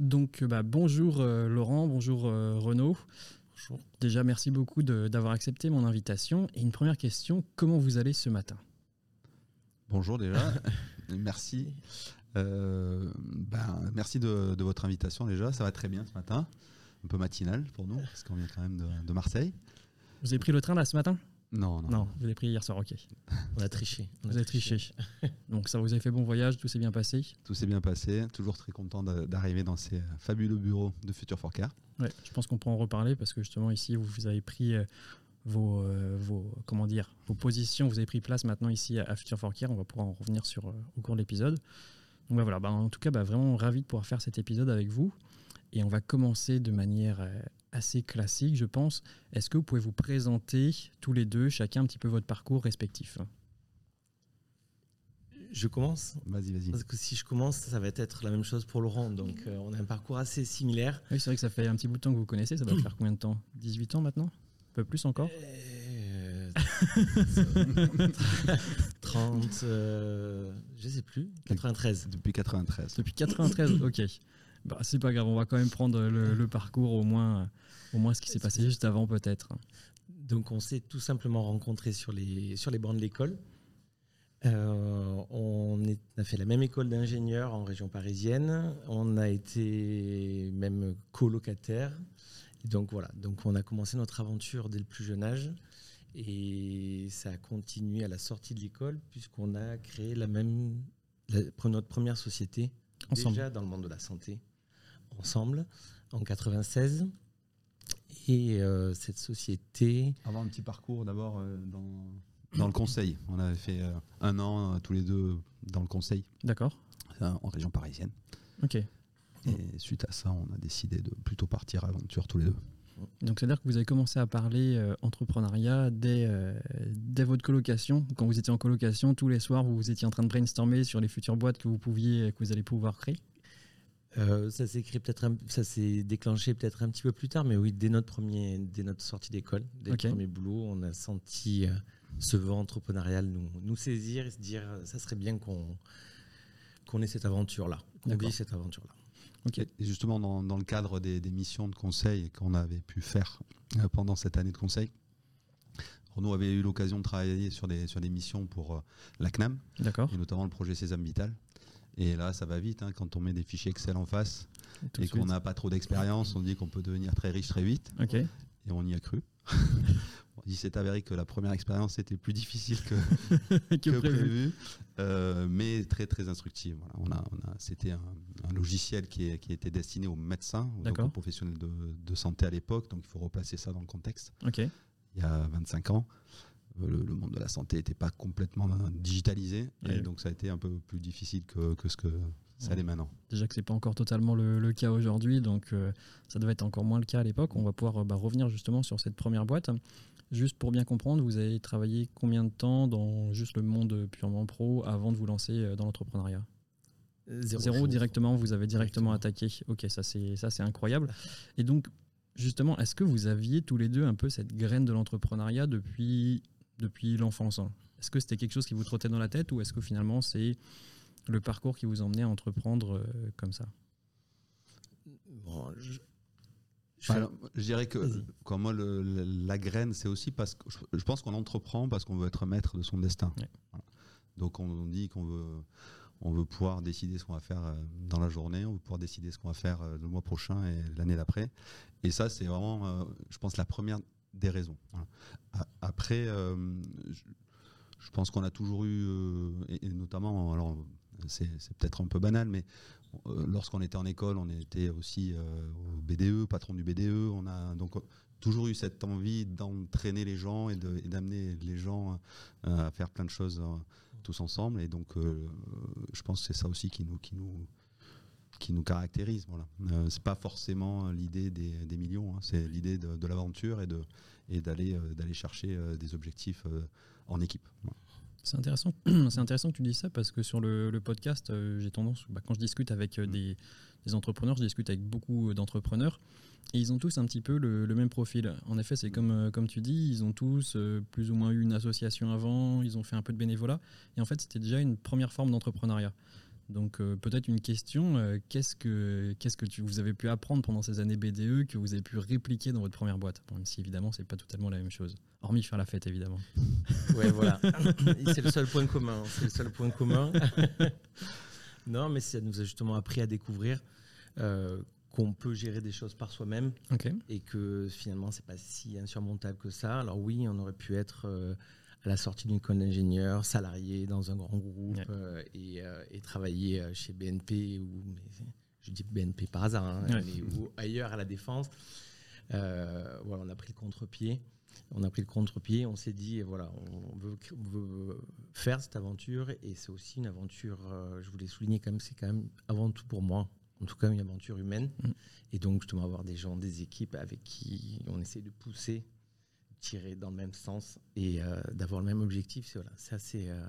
Donc, bah, bonjour Laurent, bonjour Renaud. Bonjour. Déjà, merci beaucoup d'avoir accepté mon invitation. Et une première question, comment vous allez ce matin? Bonjour déjà, merci. ben, merci de, de, votre invitation déjà, ça va très bien ce matin, un peu matinal pour nous, parce qu'on vient quand même de, de Marseille. Vous avez pris le train là ce matin? Non, non. Non, vous avez pris hier soir, ok. On a triché. vous avez triché. Donc ça, vous avez fait bon voyage, tout s'est bien passé Tout s'est bien passé, toujours très content d'arriver dans ces fabuleux bureaux de Future Forecast. Ouais, je pense qu'on peut en reparler parce que justement ici, vous avez pris euh, vos, euh, vos, comment dire, vos positions, vous avez pris place maintenant ici à Future Forecast, on va pouvoir en revenir sur, euh, au cours de l'épisode. Donc bah, voilà, bah, en tout cas, bah, vraiment ravi de pouvoir faire cet épisode avec vous. Et on va commencer de manière assez classique, je pense. Est-ce que vous pouvez vous présenter tous les deux, chacun un petit peu votre parcours respectif? Je commence? Vas-y, vas-y. Parce que si je commence, ça va être la même chose pour Laurent. Donc, euh, on a un parcours assez similaire. Oui, c'est vrai que ça fait un petit bout de temps que vous connaissez. Ça doit faire combien de temps? 18 ans maintenant? Un peu plus encore? Euh, 30, euh, je sais plus. 93. Depuis 93. Depuis 93, ok. Bah, c'est pas grave, on va quand même prendre le, parcours, au moins, au moins ce qui s'est passé juste avant peut-être. Donc on s'est tout simplement rencontrés sur les, sur les bancs de l'école. Euh, on, a fait la même école d'ingénieur en région parisienne. On a été même colocataire. donc voilà, donc on a commencé notre aventure dès le plus jeune âge. Et ça a continué à la sortie de l'école puisqu'on a créé la même, notre première société Ensemble. déjà dans le monde de la santé ensemble en 96. Et euh, cette société. Avoir un petit parcours d'abord euh, dans, dans le conseil. On avait fait euh, un an tous les deux dans le conseil. D'accord. En région parisienne. Ok. Et suite à ça, on a décidé de plutôt partir à l'aventure tous les deux. Donc c'est-à-dire que vous avez commencé à parler entrepreneuriat dès, dès votre colocation. Quand vous étiez en colocation, tous les soirs, vous étiez en train de brainstormer sur les futures boîtes que vous pouviez, que vous allez pouvoir créer euh, ça s'est peut-être, ça s'est déclenché peut-être un petit peu plus tard, mais oui, dès notre premier, dès notre sortie d'école, dès le premier boulot, on a senti euh, ce vent entrepreneurial nous, nous saisir et se dire, euh, ça serait bien qu'on qu'on ait cette aventure-là, qu'on vit cette aventure-là. Et justement, dans, dans, le cadre des, des missions de conseil qu'on avait pu faire pendant cette année de conseil, Renaud avait eu l'occasion de travailler sur des, sur des missions pour la CNAM, et notamment le projet Sésame Vital. Et là, ça va vite hein, quand on met des fichiers Excel en face et qu'on n'a pas trop d'expérience. On dit qu'on peut devenir très riche très vite. Et on y a cru. il s'est avéré que la première expérience était plus difficile que, que, prévu, euh, mais très très instructive. Voilà, on a, on a, C'était un, un, logiciel qui, est, qui, était destiné aux médecins, aux, professionnels de, de, santé à l'époque, donc il faut replacer ça dans le contexte. Il y a 25 ans le, monde de la santé n'était pas complètement digitalisé et donc ça a été un peu plus difficile que, ce que ça l'est maintenant. Déjà que c'est pas encore totalement le, cas aujourd'hui, donc euh, ça devait être encore moins le cas à l'époque. On va pouvoir bah, revenir justement sur cette première boîte. Juste pour bien comprendre, vous avez travaillé combien de temps dans juste le monde purement pro avant de vous lancer euh, dans l'entrepreneuriat? Zéro, directement, vous avez directement, attaqué. Ok, ça c'est ça c'est incroyable. Et donc justement, est-ce que vous aviez tous les deux un peu cette graine de l'entrepreneuriat depuis depuis l'enfance hein. Est-ce que c'était quelque chose qui vous trottait dans la tête ou est-ce que finalement c'est le parcours qui vous emmenait à entreprendre euh, comme ça? Bon, je... Je, dirais que moi, la graine, c'est aussi parce que je, pense qu'on entreprend parce qu'on veut être maître de son destin. Donc on, dit qu'on veut, on veut pouvoir décider ce qu'on va faire euh, dans la journée, on veut pouvoir décider ce qu'on va faire euh, le mois prochain et l'année d'après. Et ça, c'est vraiment, je pense, la première des raisons. Après, euh, je, pense qu'on a toujours eu, euh, et, notamment, alors c'est peut-être un peu banal, mais euh, lorsqu'on était en école, on était aussi au BDE, patron du BDE. On a donc toujours eu cette envie d'entraîner les gens et d'amener les gens à faire plein de choses tous ensemble. Et donc, je pense que c'est ça aussi qui nous, qui nous, qui nous caractérise. Voilà. Euh, c'est pas forcément l'idée des, des millions, hein. c'est l'idée de, de l'aventure et de et d'aller euh, d'aller chercher euh, des objectifs euh, en équipe. C'est intéressant. C'est intéressant que tu dis ça parce que sur le, le podcast, j'ai tendance, bah, quand je discute avec mm. des, des, entrepreneurs, je discute avec beaucoup d'entrepreneurs et ils ont tous un petit peu le, le même profil. En effet, c'est comme, comme tu dis, ils ont tous plus ou moins eu une association avant, ils ont fait un peu de bénévolat et en fait, c'était déjà une première forme d'entrepreneuriat. Donc euh, peut-être une question, euh, qu'est-ce que, qu'est-ce que tu, vous avez pu apprendre pendant ces années BDE que vous avez pu répliquer dans votre première boîte? Même si évidemment c'est pas totalement la même chose, hormis faire la fête évidemment. Ouais voilà, c'est le seul point commun, c'est le seul point commun. non mais ça nous a justement appris à découvrir euh, qu'on peut gérer des choses par soi-même et que finalement c'est pas si insurmontable que ça. Alors oui, on aurait pu être à la sortie d'une école d'ingénieur, salarié dans un grand groupe euh, euh, et, travailler euh, chez BNP ou je dis BNP par hasard, hein, ou ailleurs à la défense. voilà, on a pris le contre-pied. On a pris le contre-pied. On s'est dit voilà, on veut, faire cette aventure et c'est aussi une aventure. je voulais souligner quand même, c'est quand même avant tout pour moi, en tout cas une aventure humaine. Mm. Et donc justement avoir des gens, des équipes avec qui on essaie de pousser tirer dans le même sens et euh, d'avoir le même objectif, c'est voilà, assez, euh,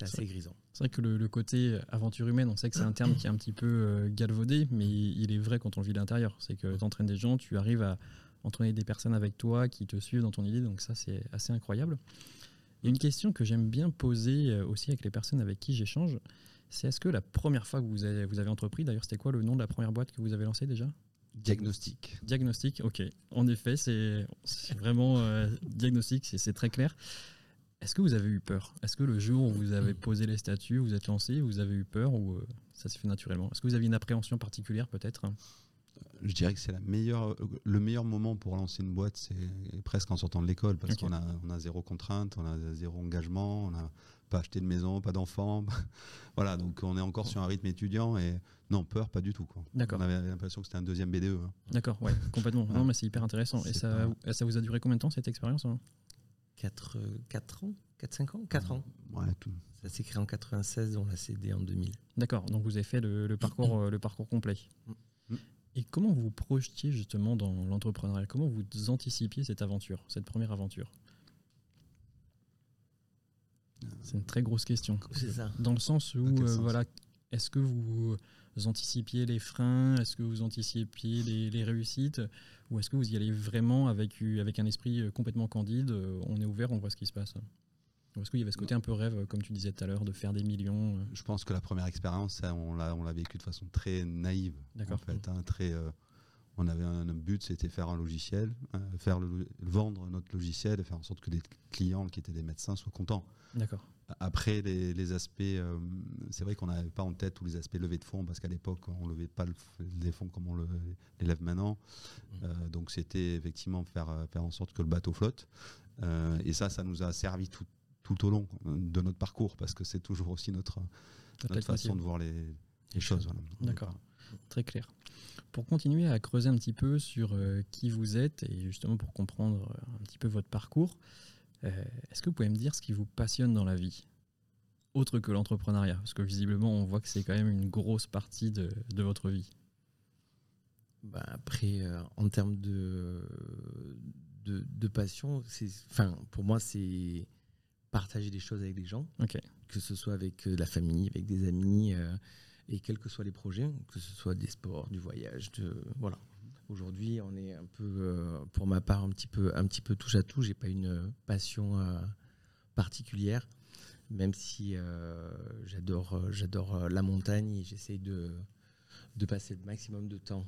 assez grisant. C'est vrai que le, côté aventure humaine, on sait que c'est un terme qui est un petit peu euh, galvaudé, mais il est vrai quand on vit l'intérieur. C'est que tu entraînes des gens, tu arrives à entraîner des personnes avec toi qui te suivent dans ton idée, donc ça c'est assez incroyable. Et une question que j'aime bien poser aussi avec les personnes avec qui j'échange, c'est est-ce que la première fois que vous avez, vous avez entrepris, d'ailleurs c'était quoi le nom de la première boîte que vous avez lancée déjà? Diagnostic. Diagnostic, ok. En effet, c'est vraiment euh, diagnostic, c'est très clair. Est-ce que vous avez eu peur? Est-ce que le jour où vous avez posé les statuts, vous êtes lancé, vous avez eu peur ou euh, ça s'est fait naturellement? Est-ce que vous aviez une appréhension particulière peut-être? Je dirais que c'est meilleure, le meilleur moment pour lancer une boîte, c'est presque en sortant de l'école, parce qu'on a, on a zéro contrainte, on a zéro engagement, on n'a pas acheté de maison, pas d'enfants. voilà, donc on est encore sur un rythme étudiant et non, peur, pas du tout. D'accord. On avait l'impression que c'était un deuxième BDE. Hein. D'accord, ouais, complètement. Non, mais c'est hyper intéressant. Et ça, ça vous a duré combien de temps cette expérience 4, 4 ans? 4-5 ans? 4 ans. Ouais, tout. Ça s'est créé en 96, on l'a cédé en 2000. D'accord, donc vous avez fait le, parcours, euh, le parcours complet. Mm. Et comment vous vous projetiez justement dans l'entrepreneuriat? Comment vous anticipiez cette aventure, cette première aventure? C'est une très grosse question. Ça. Dans le sens où, euh, voilà, est-ce que vous anticipiez les freins? Est-ce que vous anticipiez les, réussites? Ou est-ce que vous y allez vraiment avec, avec un esprit euh, complètement candide euh, On est ouvert, on voit ce qui se passe? Ou est-ce qu'il y avait ce côté un peu rêve, comme tu disais tout à l'heure, de faire des millions Je pense que la première expérience, on l'a, on l'a vécu de façon très naïve. D'accord. En fait, hein, très, on avait un, but, c'était faire un logiciel, faire le, vendre notre logiciel et faire en sorte que les clients qui étaient des médecins soient contents. D'accord. Après, les, aspects, euh, c'est vrai qu'on n'avait pas en tête tous les aspects levés de fonds, parce qu'à l'époque, on ne levait pas les fonds comme on les lève maintenant. Mmh. Euh, donc, c'était effectivement faire, faire en sorte que le bateau flotte. Euh, et ça, ça nous a servi tout, tout, au long de notre parcours, parce que c'est toujours aussi notre, notre façon de voir les, les choses. D'accord, très clair. Pour continuer à creuser un petit peu sur qui vous êtes, et justement pour comprendre un petit peu votre parcours, euh, est-ce que vous pouvez me dire ce qui vous passionne dans la vie? Autre que l'entrepreneuriat Parce que visiblement, on voit que c'est quand même une grosse partie de, votre vie. Bah après, euh, en termes de, de, passion, enfin, pour moi, c'est partager des choses avec des gens, que ce soit avec euh, la famille, avec des amis, et quels que soient les projets, que ce soit des sports, du voyage, de, voilà. Aujourd'hui, on est un peu, euh, pour ma part, un petit peu, un petit peu touche à tout. J'ai pas une passion euh, particulière, même si euh, j'adore, j'adore la montagne et j'essaye de, de passer le maximum de temps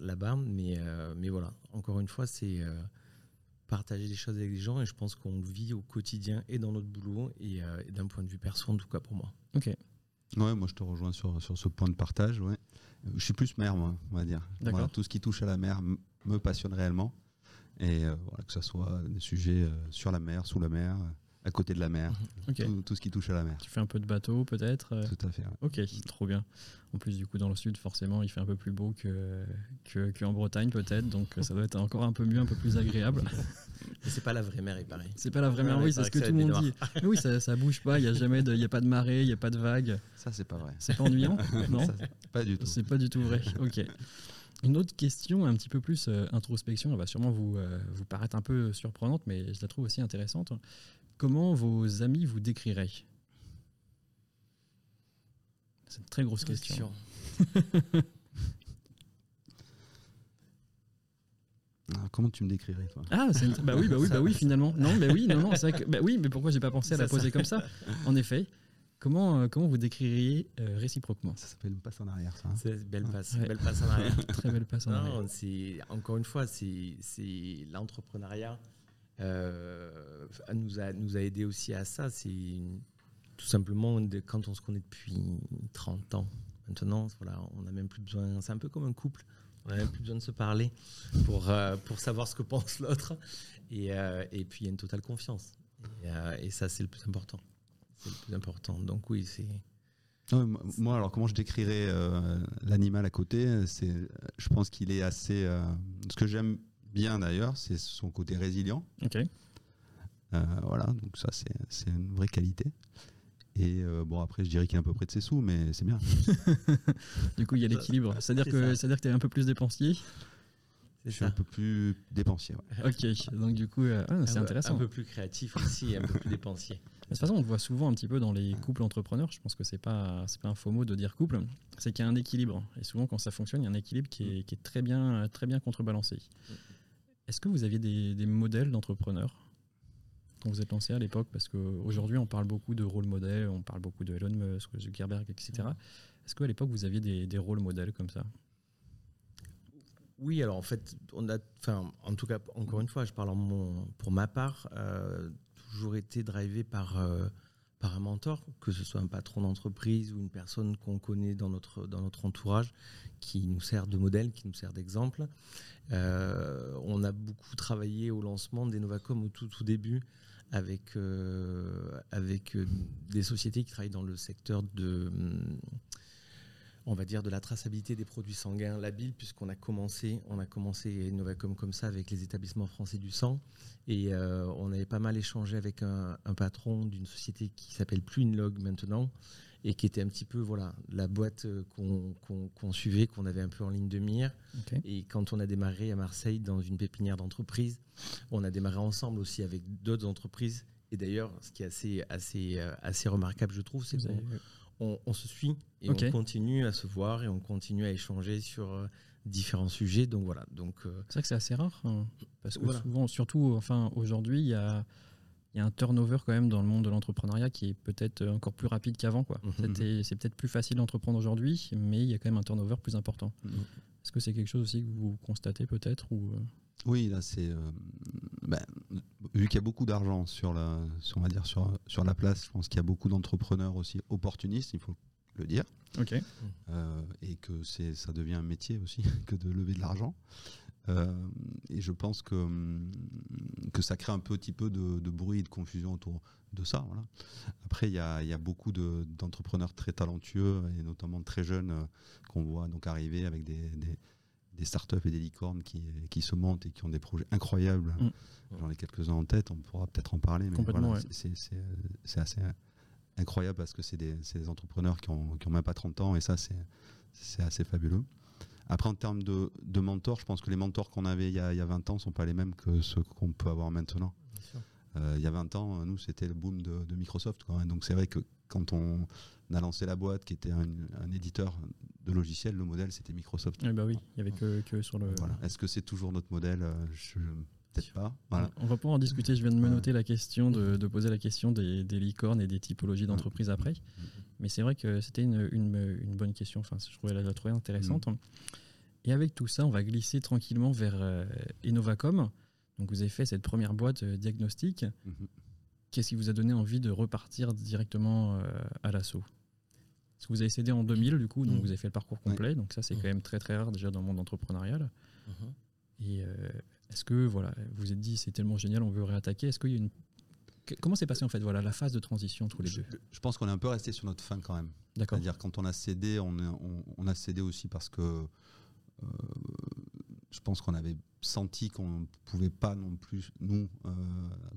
là-bas. Mais, mais voilà, encore une fois, c'est partager des choses avec les gens et je pense qu'on vit au quotidien et dans notre boulot et, d'un point de vue perso, en tout cas pour moi. Ok. Ouais, moi je te rejoins sur, sur ce point de partage. Ouais. Je suis plus mer, moi, on va dire. tout ce qui touche à la mer me passionne réellement. Et euh, que ce soit des sujets euh, sur la mer, sous la mer, à côté de la mer, tout, ce qui touche à la mer. Tu fais un peu de bateau peut-être euh Tout à fait. Ok, trop bien. En plus, du coup, dans le sud, forcément, il fait un peu plus beau que, que, en Bretagne peut-être, donc ça doit être encore un peu mieux, un peu plus agréable. c'est pas la vraie mer, il paraît. C'est pas la vraie mer, oui, c'est ce que, tout le monde dit. oui, ça, ça bouge pas, il n'y a jamais de, y a pas de marée, il n'y a pas de vagues. Ça, c'est pas vrai. C'est pas ennuyant Non Pas du tout. C'est pas du tout vrai. Ok. Une autre question un petit peu plus euh, introspection, elle va sûrement vous, euh, vous paraître un peu surprenante, mais je la trouve aussi intéressante. Comment vos amis vous décriraient? C'est une très grosse question. Ah, comment tu me décrirais toi Ah, bah oui, bah oui, bah oui, finalement. Non, mais oui, non, non, c'est vrai que, bah oui, mais pourquoi j'ai pas pensé à la poser comme ça En effet, Comment, euh, comment vous décririez euh, réciproquement? Ça s'appelle une passe en arrière, ça. Hein. c'est belle passe, belle passe en arrière. Très belle passe en arrière. C'est encore une fois, c'est l'entrepreneuriat euh, nous a nous a aidé aussi à ça. C'est tout simplement de, quand on se connaît depuis 30 ans. Maintenant, voilà, on n'a même plus besoin. C'est un peu comme un couple. On n'a même plus besoin de se parler pour, pour savoir ce que pense l'autre. Et, et, puis, il y a une totale confiance. Et, et ça, c'est le plus important c'est le plus important. Donc oui, c'est. moi, alors comment je décrirais euh, l'animal à côté C'est, je pense qu'il est assez. Euh, ce que j'aime bien d'ailleurs, c'est son côté résilient. Ok. Euh, voilà, donc ça c'est, une vraie qualité. Et bon, après, je dirais qu'il est à peu près de ses sous, mais c'est bien. du coup, il y a l'équilibre. C'est-à-dire que, c'est-à-dire que tu es un peu plus dépensier je suis un peu plus dépensier. Ok, donc du coup, ah, c'est intéressant. Un peu plus créatif aussi, un peu plus dépensier. De toute façon, on le voit souvent un petit peu dans les couples entrepreneurs. Je pense que c'est pas c'est pas un faux mot de dire couple. C'est qu'il y a un équilibre. Et souvent, quand ça fonctionne, il y a un équilibre qui est, qui est très bien très bien contrebalancé. Est-ce que vous aviez des, des modèles d'entrepreneurs? Quand vous êtes lancé à l'époque Parce qu'aujourd'hui, on parle beaucoup de rôle modèle, on parle beaucoup de Elon Musk, Zuckerberg, etc. Est-ce qu'à l'époque, vous aviez des, des rôles modèles comme ça? Oui, alors en fait, on a, enfin, en tout cas, encore une fois, je parle en mon, pour ma part, euh, toujours été drivé par, euh, par un mentor, que ce soit un patron d'entreprise ou une personne qu'on connaît dans notre, dans notre entourage, qui nous sert de modèle, qui nous sert d'exemple. Euh, on a beaucoup travaillé au lancement d'Enovacom au tout, tout début avec, euh, avec des sociétés qui travaillent dans le secteur de on va dire, de la traçabilité des produits sanguins labiles, puisqu'on a commencé, on a commencé Novacom comme ça avec les établissements français du sang. Et euh, on avait pas mal échangé avec un, patron d'une société qui s'appelle Pluinlog maintenant, et qui était un petit peu voilà la boîte euh, qu'on suivait, qu'on avait un peu en ligne de mire. Et quand on a démarré à Marseille dans une pépinière d'entreprise, on a démarré ensemble aussi avec d'autres entreprises. Et d'ailleurs, ce qui est assez, assez, euh, assez remarquable, je trouve, c'est que on, se suit et on continue à se voir et on continue à échanger sur euh, différents sujets. Donc voilà. Donc euh, c'est vrai que c'est assez rare hein, parce que souvent, surtout, enfin aujourd'hui, il y a il y a un turnover quand même dans le monde de l'entrepreneuriat qui est peut-être encore plus rapide qu'avant. Quoi. Mhm. C'est peut-être plus facile d'entreprendre aujourd'hui, mais il y a quand même un turnover plus important. Mhm. Est-ce que c'est quelque chose aussi que vous constatez peut-être ou euh? Oui, là c'est ben, vu qu'il y a beaucoup d'argent sur la, on va dire sur, sur la place, je pense qu'il y a beaucoup d'entrepreneurs aussi opportunistes, il faut le dire. Ok. Euh, et que ça devient un métier aussi que de lever de l'argent. Euh, et je pense que, hum, que ça crée un petit peu de, de bruit et de confusion autour de ça. Voilà. Après, il y a, y a, beaucoup d'entrepreneurs très talentueux et notamment très jeunes euh, qu'on voit donc arriver avec des, des, des, startups et des licornes qui, qui, se montent et qui ont des projets incroyables. Mm. J'en ai quelques-uns en tête, on pourra peut-être en parler, mais voilà, c'est assez incroyable parce que c'est des, des, entrepreneurs qui ont, qui ont même pas 30 ans et ça, c'est assez fabuleux. Après, en termes de, de mentors, je pense que les mentors qu'on avait il y, a, il y, a, 20 ans ne sont pas les mêmes que ceux qu'on peut avoir maintenant. Euh, il y a 20 ans, nous, c'était le boom de, de Microsoft. Quoi, Donc, c'est vrai que quand on a lancé la boîte, qui était un, un éditeur de logiciels, le modèle, c'était Microsoft. Eh bah oui, il n'y avait que, que, sur le. Voilà. Est-ce que c'est toujours notre modèle? Je, Peut-être pas. Voilà. On va pouvoir en discuter. Je viens de me noter la question, de, de poser la question des, des, licornes et des typologies d'entreprises après. Mais c'est vrai que c'était une, une, une, bonne question. Enfin, je trouvais la, trouver intéressante. Mm. Et avec tout ça, on va glisser tranquillement vers euh, Innovacom. Donc, vous avez fait cette première boîte euh, diagnostic. Mm-hmm. Qu'est-ce qui vous a donné envie de repartir directement euh, à l'assaut? Parce que vous avez cédé en 2000, du coup, donc mm. vous avez fait le parcours complet. Donc, ça, c'est mm. quand même très, très rare déjà dans le monde entrepreneurial. Mm-hmm. Et est-ce que voilà, vous vous êtes dit c'est tellement génial, on veut réattaquer Est-ce qu'il y a une Comment s'est passé en fait voilà la phase de transition tous les deux? Je pense qu'on est un peu resté sur notre fin quand même. D'accord. C'est-à-dire quand on a cédé, on, on, a cédé aussi parce que euh, je pense qu'on avait senti qu'on ne pouvait pas non plus, nous, euh,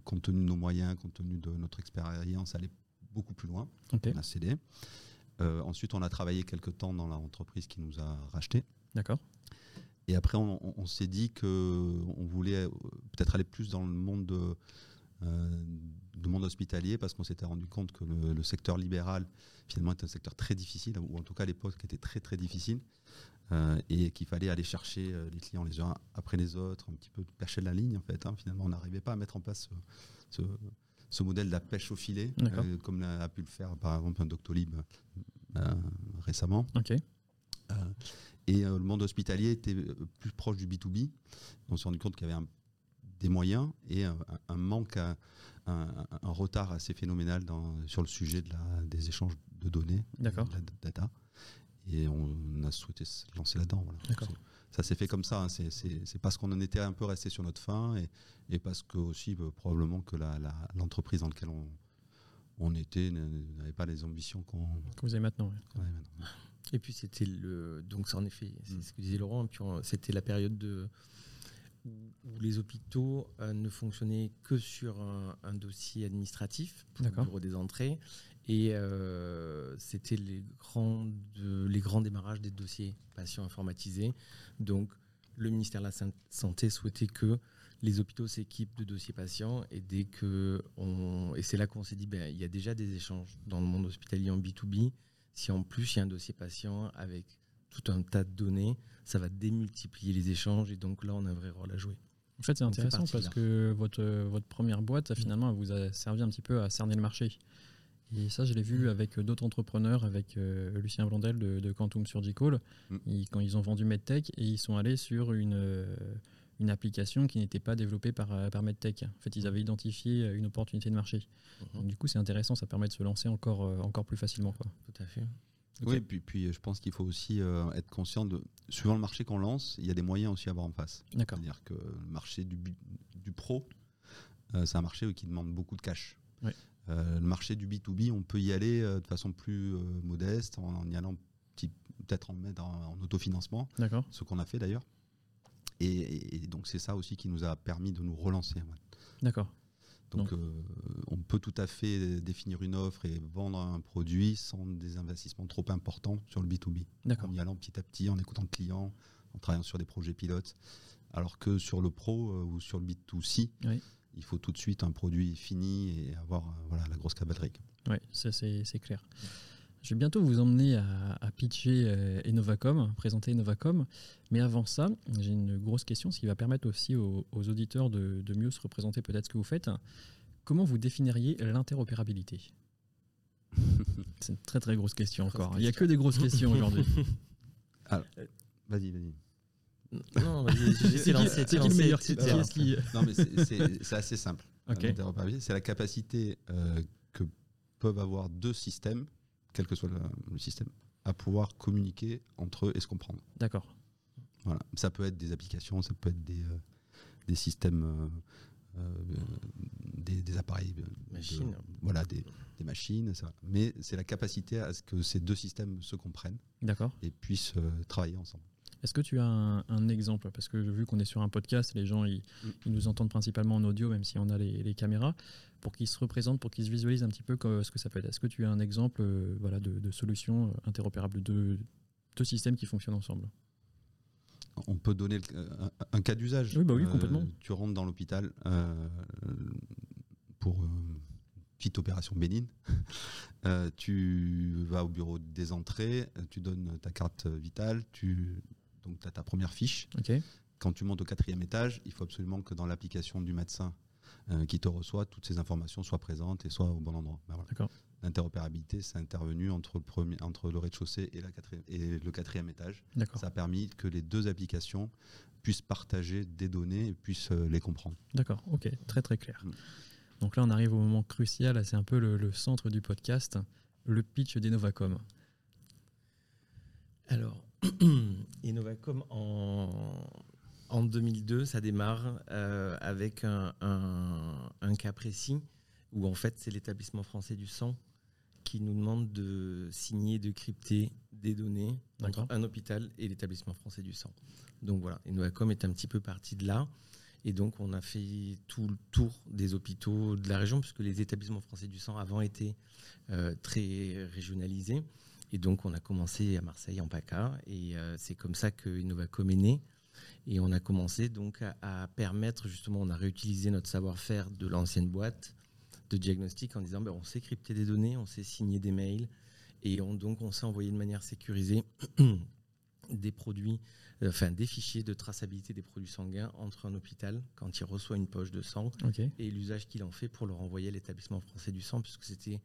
compte tenu de nos moyens, compte tenu de notre expérience, aller beaucoup plus loin. On a cédé. Euh, ensuite, on a travaillé quelques temps dans l'entreprise qui nous a racheté. D'accord. Et après, on, s'est dit qu'on voulait euh, peut-être aller plus dans le monde, de, euh, monde hospitalier parce qu'on s'était rendu compte que le, secteur libéral, finalement, était un secteur très difficile, ou en tout cas à l'époque, était très très difficile. Euh, et qu'il fallait aller chercher les clients les uns après les autres, un petit peu percher la ligne en fait. Hein. Finalement, on n'arrivait pas à mettre en place ce, ce modèle de la pêche au filet, comme a, pu le faire par exemple un Doctolib récemment. Et le monde hospitalier était plus proche du B2B. On s'est rendu compte qu'il y avait des moyens et un, manque, un, retard assez phénoménal dans, sur le sujet de la, des échanges de données, de la data. Et on a souhaité se lancer là-dedans. Ça s'est fait comme ça. Hein. C'est parce qu'on en était un peu resté sur notre fin et, et parce que aussi bah, probablement que l'entreprise dans laquelle on, on était n'avait pas les ambitions qu'on que vous avez maintenant. Et puis c'était le donc en effet, c'est mm. ce que disait Laurent. Puis c'était la période de où, les hôpitaux euh, ne fonctionnaient que sur un, dossier administratif pour le bureau des entrées et euh, c'était les grands, les grands démarrages des dossiers patients informatisés. Donc, le ministère de la Santé souhaitait que les hôpitaux s'équipent de dossiers patients. Et dès que on, et c'est là qu'on s'est dit, ben, il y a déjà des échanges dans le monde hospitalier en B2B. Si en plus il y a un dossier patient avec tout un tas de données, ça va démultiplier les échanges. Et donc là, on a un vrai rôle à jouer. En fait, c'est intéressant parce que votre, votre première boîte, finalement, vous a servi un petit peu à cerner le marché. Et ça, je l'ai vu avec d'autres entrepreneurs, avec euh, Lucien Blondel de, Quantum Surgical, mm. quand ils ont vendu MedTech et ils sont allés sur une, euh, une application qui n'était pas développée par, euh, par MedTech. En fait, ils avaient identifié une opportunité de marché. Mm-hmm. du coup, c'est intéressant, ça permet de se lancer encore, encore plus facilement. Quoi. Tout à fait. Oui, puis, puis je pense qu'il faut aussi être conscient de, suivant le marché qu'on lance, il y a des moyens aussi à avoir en face. C'est-à-dire que le marché du, du pro, c'est un marché qui demande beaucoup de cash. Oui. Euh, le marché du B2B, on peut y aller euh, de façon plus euh, modeste, en, y allant peut-être en mettre en, autofinancement, ce qu'on a fait d'ailleurs. Et, donc c'est ça aussi qui nous a permis de nous relancer. D'accord. Donc, on peut tout à fait définir une offre et vendre un produit sans des investissements trop importants sur le B2B. En y allant petit à petit, en écoutant le client, en travaillant sur des projets pilotes. Alors que sur le pro ou sur le B2C, oui il faut tout de suite un produit fini et avoir euh, voilà, la grosse cavalerie. Oui, ça c'est clair. Je vais bientôt vous emmener à, pitcher euh, Enovacom, présenter Enovacom. Mais avant ça, j'ai une grosse question, ce qui va permettre aussi aux, auditeurs de, mieux se représenter peut-être ce que vous faites. Comment vous définiriez l'interopérabilité? C'est une très très grosse question encore. Il n'y a que des grosses questions aujourd'hui. Vas-y, vas-y. Non, c'est qui le meilleur Non, mais c'est assez simple. C'est la capacité euh, que peuvent avoir deux systèmes, quel que soit le, système, à pouvoir communiquer entre eux et se comprendre. D'accord. Voilà. Ça peut être des applications, ça peut être des, euh, des systèmes, euh, des, appareils, machines. voilà, des, des, machines. Ça. Mais c'est la capacité à ce que ces deux systèmes se comprennent et puissent travailler ensemble. Est-ce que tu as un, exemple? Parce que vu qu'on est sur un podcast, les gens mm. ils, nous entendent principalement en audio, même si on a les, caméras, pour qu'ils se représentent, pour qu'ils se visualisent un petit peu ce que ça peut être. Est-ce que tu as un exemple euh, voilà, de, solution euh, interopérable, de deux systèmes qui fonctionnent ensemble? On peut donner un, cas d'usage. Oui, bah oui, complètement. Euh, tu rentres dans l'hôpital pour une petite opération bénigne. tu vas au bureau des entrées, tu donnes ta carte vitale, tu donc tu as ta première fiche. Quand tu montes au quatrième étage, il faut absolument que dans l'application du médecin euh, qui te reçoit, toutes ces informations soient présentes et soient au bon endroit. Ben L'interopérabilité, c'est intervenu entre le, premier, entre le rez-de-chaussée et, et, le quatrième étage. Ça a permis que les deux applications puissent partager des données et puissent euh, les comprendre. D'accord, ok, très très clair. Mm. Donc là, on arrive au moment crucial, c'est un peu le, le, centre du podcast, le pitch d'Enovacom. Alors, Innovacom en, en 2002, ça démarre euh, avec un, cas précis où en fait c'est l'établissement français du sang qui nous demande de signer, de crypter des données entre un hôpital et l'établissement français du sang. Donc voilà, Innovacom est un petit peu parti de là. Et donc, on a fait tout le tour des hôpitaux de la région, puisque les établissements français du sang avant étaient euh, très régionalisés. Et donc, on a commencé à Marseille, en PACA, et euh, c'est comme ça que Innovacom est né. Et on a commencé donc à, permettre, justement, on a réutilisé notre savoir-faire de l'ancienne boîte de diagnostic en disant, ben, on sait crypter des données, on sait signer des mails, et on, donc on sait envoyer de manière sécurisée des produits, euh, enfin des fichiers de traçabilité des produits sanguins entre un hôpital quand il reçoit une poche de sang et l'usage qu'il en fait pour le renvoyer à l'établissement français du sang, puisque c'était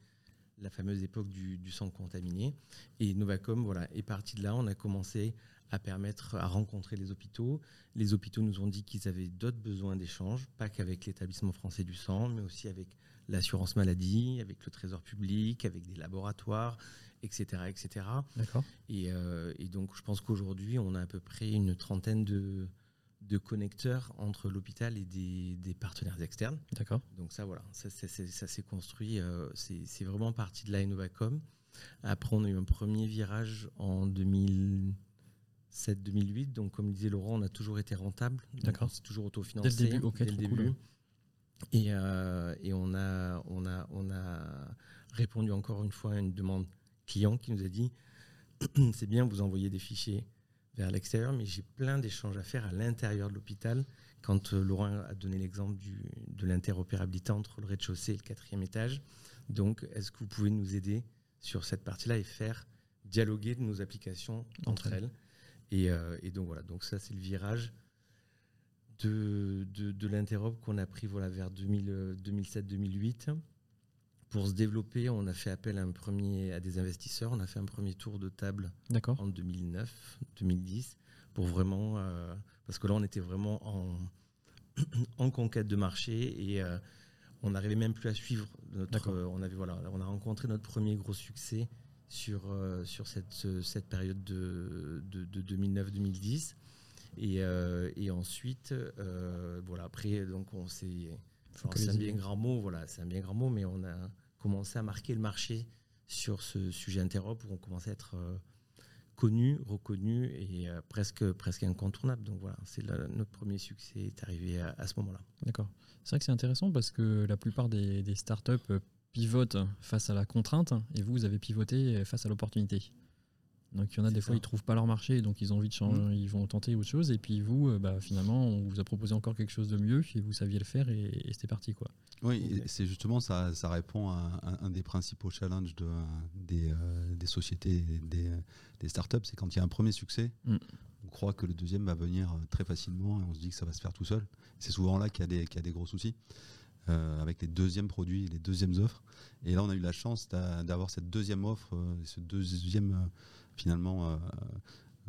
la fameuse époque du, sang contaminé. Et Novacom voilà, est parti de là. On a commencé à permettre, à rencontrer les hôpitaux. Les hôpitaux nous ont dit qu'ils avaient d'autres besoins d'échange, pas qu'avec l'établissement français du sang, mais aussi avec l'assurance maladie, avec le trésor public, avec des laboratoires, etc. etc. D'accord. Et, euh, et, donc, je pense qu'aujourd'hui, on a à peu près une trentaine de, de connecteurs entre l'hôpital et des, des, partenaires externes. D'accord. Donc ça, voilà, ça, s'est construit, euh, c'est vraiment partie de la Innovacom. Après, on a eu un premier virage en 2007-2008. Donc, comme disait Laurent, on a toujours été rentable. D'accord. C'est toujours autofinancé. Dès le début, dès le début. Et, euh, et, on, a, on, a, on a répondu encore une fois à une demande client qui nous a dit c'est bien, vous envoyez des fichiers vers l'extérieur, mais j'ai plein d'échanges à faire à l'intérieur de l'hôpital. Quand euh, Laurent a donné l'exemple de l'interopérabilité entre le rez-de-chaussée et le quatrième étage, donc est-ce que vous pouvez nous aider sur cette partie-là et faire dialoguer nos applications entre, elles, euh, et, donc voilà, donc ça c'est le virage de, de, de l'interop qu'on a pris voilà, vers 2007-2008 pour se développer, on a fait appel à, un premier, à des investisseurs. On a fait un premier tour de table en 2009, 2010, pour vraiment. Euh, parce que là, on était vraiment en, en conquête de marché et euh, on n'arrivait même plus à suivre. Notre, euh, on, avait, voilà, on a rencontré notre premier gros succès sur, sur cette, cette période de, de, 2009-2010. Et, et, ensuite, voilà, après, donc on s'est c'est un bien grand mot, voilà, c'est un bien grand mot, mais on a commencé à marquer le marché sur ce sujet interop où on commençait à être euh, connu, reconnu et euh, presque, presque incontournable. Donc voilà, c'est notre premier succès est arrivé à, ce moment-là. D'accord. C'est vrai que c'est intéressant parce que la plupart des, des startups pivotent face à la contrainte et vous, vous avez pivoté face à l'opportunité. Donc il y en a des fois, ils trouvent pas leur marché, donc ils ont envie de changer, mm. ils vont tenter autre chose. Et puis vous, euh, bah, finalement, on vous a proposé encore quelque chose de mieux, et vous saviez le faire, et, c'était parti. Quoi. Oui, c'est justement ça, ça répond à un, des principaux challenges de, des, euh, des, sociétés, des, des startups, c'est quand il y a un premier succès, mm. on croit que le deuxième va venir euh, très facilement, et on se dit que ça va se faire tout seul. C'est souvent là qu'il y, y, a des gros soucis. Avec les deuxièmes produits, les deuxièmes offres. Et là, on a eu la chance d'avoir cette deuxième offre, ce deuxième finalement euh,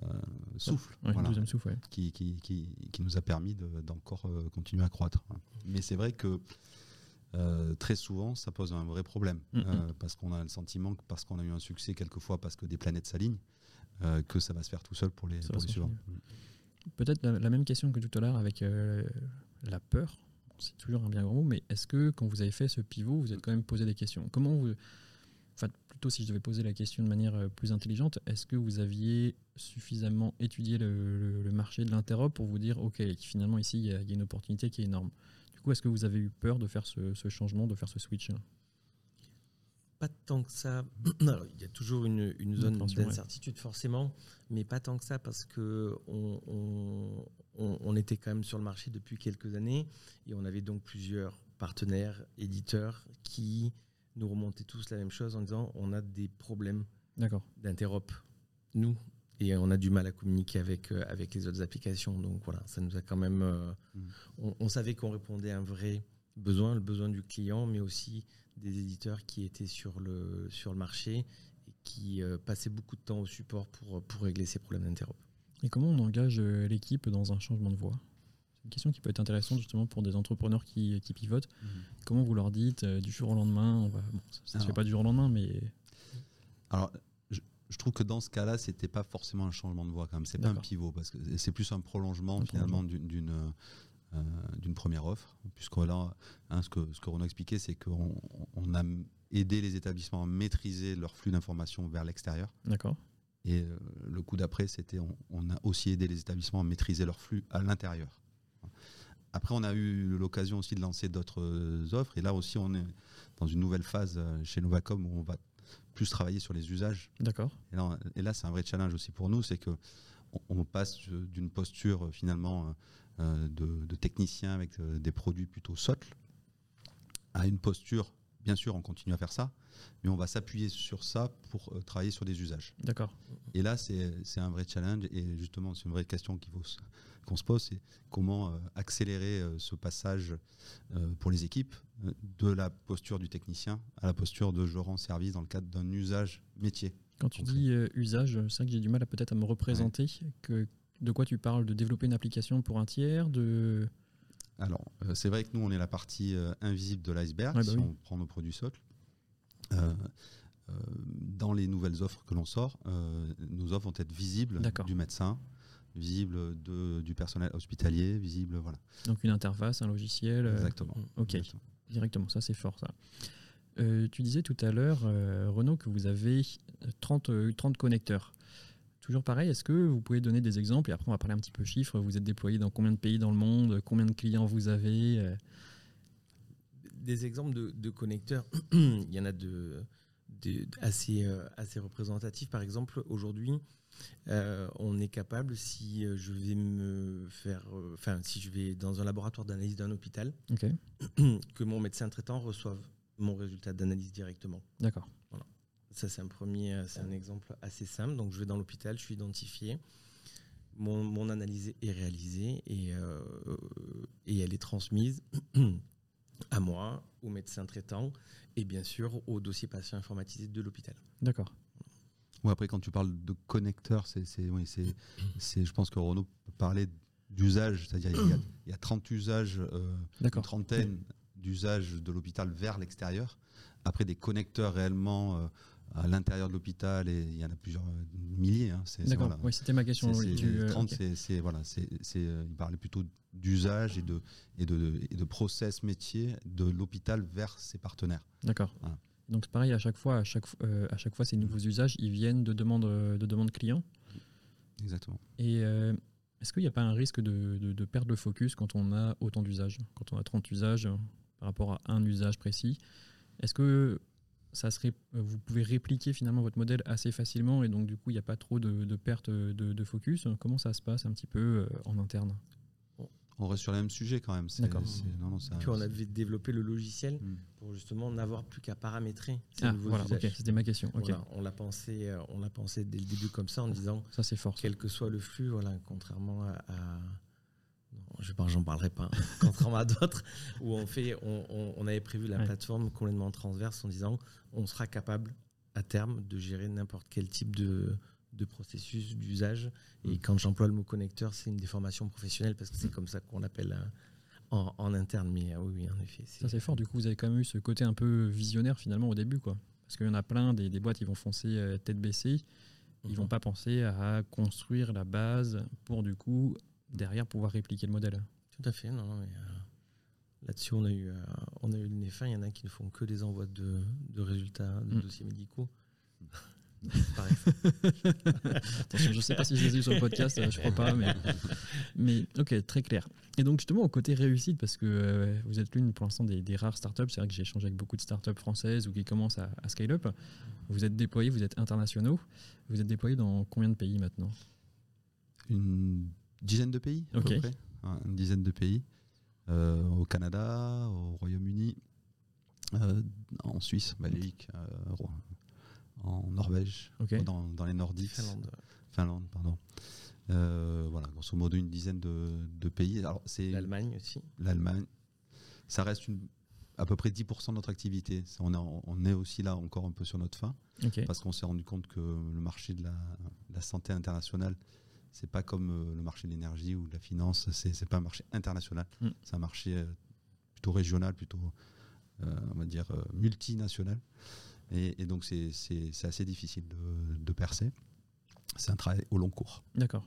euh, souffle, souffle qui, qui, qui, qui, nous a permis d'encore euh, continuer à croître. Mais c'est vrai que très souvent, ça pose un vrai problème, mm, mm. parce qu'on a le sentiment que parce qu'on a eu un succès quelquefois, parce que des planètes s'alignent, que ça va se faire tout seul pour les, pour les suivants. Peut-être la, même question que tout à l'heure avec la peur. C'est toujours un bien grand mot, mais est-ce que quand vous avez fait ce pivot, vous êtes quand même posé des questions? Comment vous, enfin plutôt si je devais poser la question de manière euh, plus intelligente, est-ce que vous aviez suffisamment étudié le, marché de l'interop pour vous dire, ok, finalement ici il y, a une opportunité qui est énorme? Du coup, est-ce que vous avez eu peur de faire ce, changement, de faire ce switch pas tant que ça. il y a toujours une, zone d'incertitude forcément, mais pas tant que ça parce que on, était quand même sur le marché depuis quelques années et on avait donc plusieurs partenaires, éditeurs qui nous remontaient tous la même chose en disant on a des problèmes d'interop, nous, et on a du mal à communiquer avec, euh, avec les autres applications. Donc voilà, ça nous a quand même. Euh, mm. on, savait qu'on répondait à un vrai besoin, le besoin du client, mais aussi des éditeurs qui étaient sur le, sur le marché et qui euh, passaient beaucoup de temps au support pour, pour régler ces problèmes d'interop. Et comment on engage l'équipe dans un changement de voie? Une question qui peut être intéressante justement pour des entrepreneurs qui, qui pivotent. Mhm. Comment vous leur dites euh, du jour au lendemain Ça ne se fait pas du jour au lendemain, mais. Alors, je, trouve que dans ce cas-là, c'était pas forcément un changement de voie quand même. C'est pas un pivot parce que c'est plus un prolongement finalement d'une euh, d'une première offre. Puisque là, hein, ce, que, ce que Renaud expliquait, c'est qu'on on a aidé les établissements à maîtriser leur flux d'informations vers l'extérieur. D'accord. Et euh, le coup d'après, c'était on, on, a aussi aidé les établissements à maîtriser leur flux à l'intérieur. Après, on a eu l'occasion aussi de lancer d'autres euh, offres. Et là aussi, on est dans une nouvelle phase euh, chez Novacom où on va plus travailler sur les usages. D'accord. Et là, c'est un vrai challenge aussi pour nous, c'est que on, passe d'une posture finalement de, technicien avec des produits plutôt socles à une posture bien sûr, on continue à faire ça, mais on va s'appuyer sur ça pour euh, travailler sur des usages. D'accord. Et là, c'est un vrai challenge et justement, c'est une vraie question qu'on se pose, c'est comment euh, accélérer euh, ce passage pour les équipes de la posture du technicien à la posture de je rends service dans le cadre d'un usage métier. Quand tu dis usage, c'est vrai que j'ai du mal à peut-être à me représenter. Que, de quoi tu parles? De développer une application pour un tiers de... Alors, euh, c'est vrai que nous, on est la partie euh, invisible de l'iceberg, bah si on prend nos produits socles. Euh, dans les nouvelles offres que l'on sort, nos offres vont être visibles du médecin, visibles du personnel hospitalier, visibles, voilà. Donc une interface, un logiciel. Exactement. Ok, directement, ça c'est fort ça. tu disais tout à l'heure, Renaud, que vous avez 30, 30 connecteurs. Toujours pareil, est-ce que vous pouvez donner des exemples Et après, on va parler un petit peu chiffres. Vous êtes déployé dans combien de pays dans le monde Combien de clients vous avez euh? Des exemples de, connecteurs, il y en a de, assez, euh, assez représentatifs. Par exemple, aujourd'hui, euh, on est capable, si je vais me faire, enfin, si je vais dans un laboratoire d'analyse d'un hôpital, que mon médecin traitant reçoive mon résultat d'analyse directement. D'accord. Ça, c'est un premier, euh, c'est un exemple assez simple. Donc, je vais dans l'hôpital, je suis identifié. Mon, analyse est réalisée et, euh, et elle est transmise à moi, au médecin traitant et bien sûr au dossier patient informatisé de l'hôpital. D'accord. Ouais, après, quand tu parles de connecteur, c'est, oui, c'est, je pense que Renault peut parler d'usage, c'est-à-dire il, y a 30 usages, euh, une trentaine d'usages de l'hôpital vers l'extérieur. Après, des connecteurs réellement euh, à l'intérieur de l'hôpital et il y en a plusieurs euh, milliers. Hein, D'accord, oui, c'était ma question. 30, euh, c'est, voilà, c'est, euh, il parlait plutôt d'usage et de, et, de, et de process métier de l'hôpital vers ses partenaires. D'accord. Donc c'est pareil, à chaque fois, à chaque, à chaque fois, ces nouveaux usages, ils viennent de demandes de demande clients. Exactement. Et est-ce qu'il n'y a pas un risque de, de, de, perdre le focus quand on a autant d'usages? Quand on a 30 usages par rapport à un usage précis? Est-ce que ça serait, vous pouvez répliquer finalement votre modèle assez facilement et donc du coup il n'y a pas trop de, perte de, focus. Comment ça se passe un petit peu euh, en interne? On reste sur le même sujet quand même. D'accord. Puis on a développé le logiciel hmm. pour justement n'avoir plus qu'à paramétrer ces ah, voilà, c'était ma question. on l'a pensé, euh, on l'a pensé dès le début comme ça en disant. Ça c'est fort. Quel que soit le flux, voilà, contrairement à j'en parlerai pas, contrairement à d'autres, où on, fait, on, avait prévu la plateforme complètement transverse en disant on sera capable à terme de gérer n'importe quel type de, processus d'usage. Et mm. quand j'emploie le mot connecteur, c'est une déformation professionnelle parce que c'est comme ça qu'on l'appelle euh, en, interne. Mais euh, oui, en effet. Ça, c'est fort. Du coup, vous avez quand même eu ce côté un peu visionnaire finalement au début. quoi. Parce qu'il y en a plein des, boîtes qui vont foncer euh, tête baissée. Ils vont mhm. pas penser à construire la base pour du coup derrière pouvoir répliquer le modèle. Tout à fait. Non, non, euh, là-dessus, on a eu, euh, on a eu le nez fin. Il y en a qui ne font que des envois de, résultats, de mm. dossiers médicaux. Attention, je ne sais pas si je les ai sur le podcast, je crois pas, mais, mais ok, très clair. Et donc justement au côté réussite, parce que euh, vous êtes l'une pour l'instant des, rares startups, c'est vrai que j'ai échangé avec beaucoup de startups françaises ou qui commencent à, à scale up. Vous êtes déployés, vous êtes internationaux. Vous êtes déployés dans combien de pays maintenant? Une dizaine de pays, à peu près. une dizaine de pays. Euh, au Canada, au Royaume-Uni, euh, en Suisse, Belgique, euh, en Norvège, dans, dans, les Nordiques. Finlande. Finlande, pardon. voilà, grosso modo une dizaine de, pays. L'Allemagne aussi. L'Allemagne. Ça reste une, à peu près 10% de notre activité. On est, on est, aussi là encore un peu sur notre fin, parce qu'on s'est rendu compte que le marché de la, de la santé internationale c'est pas comme euh, le marché de l'énergie ou de la finance, c'est pas un marché international, mm. c'est un marché euh, plutôt régional, plutôt euh, on va dire multinational. Et, donc c'est assez difficile de, percer. C'est un travail au long cours. D'accord.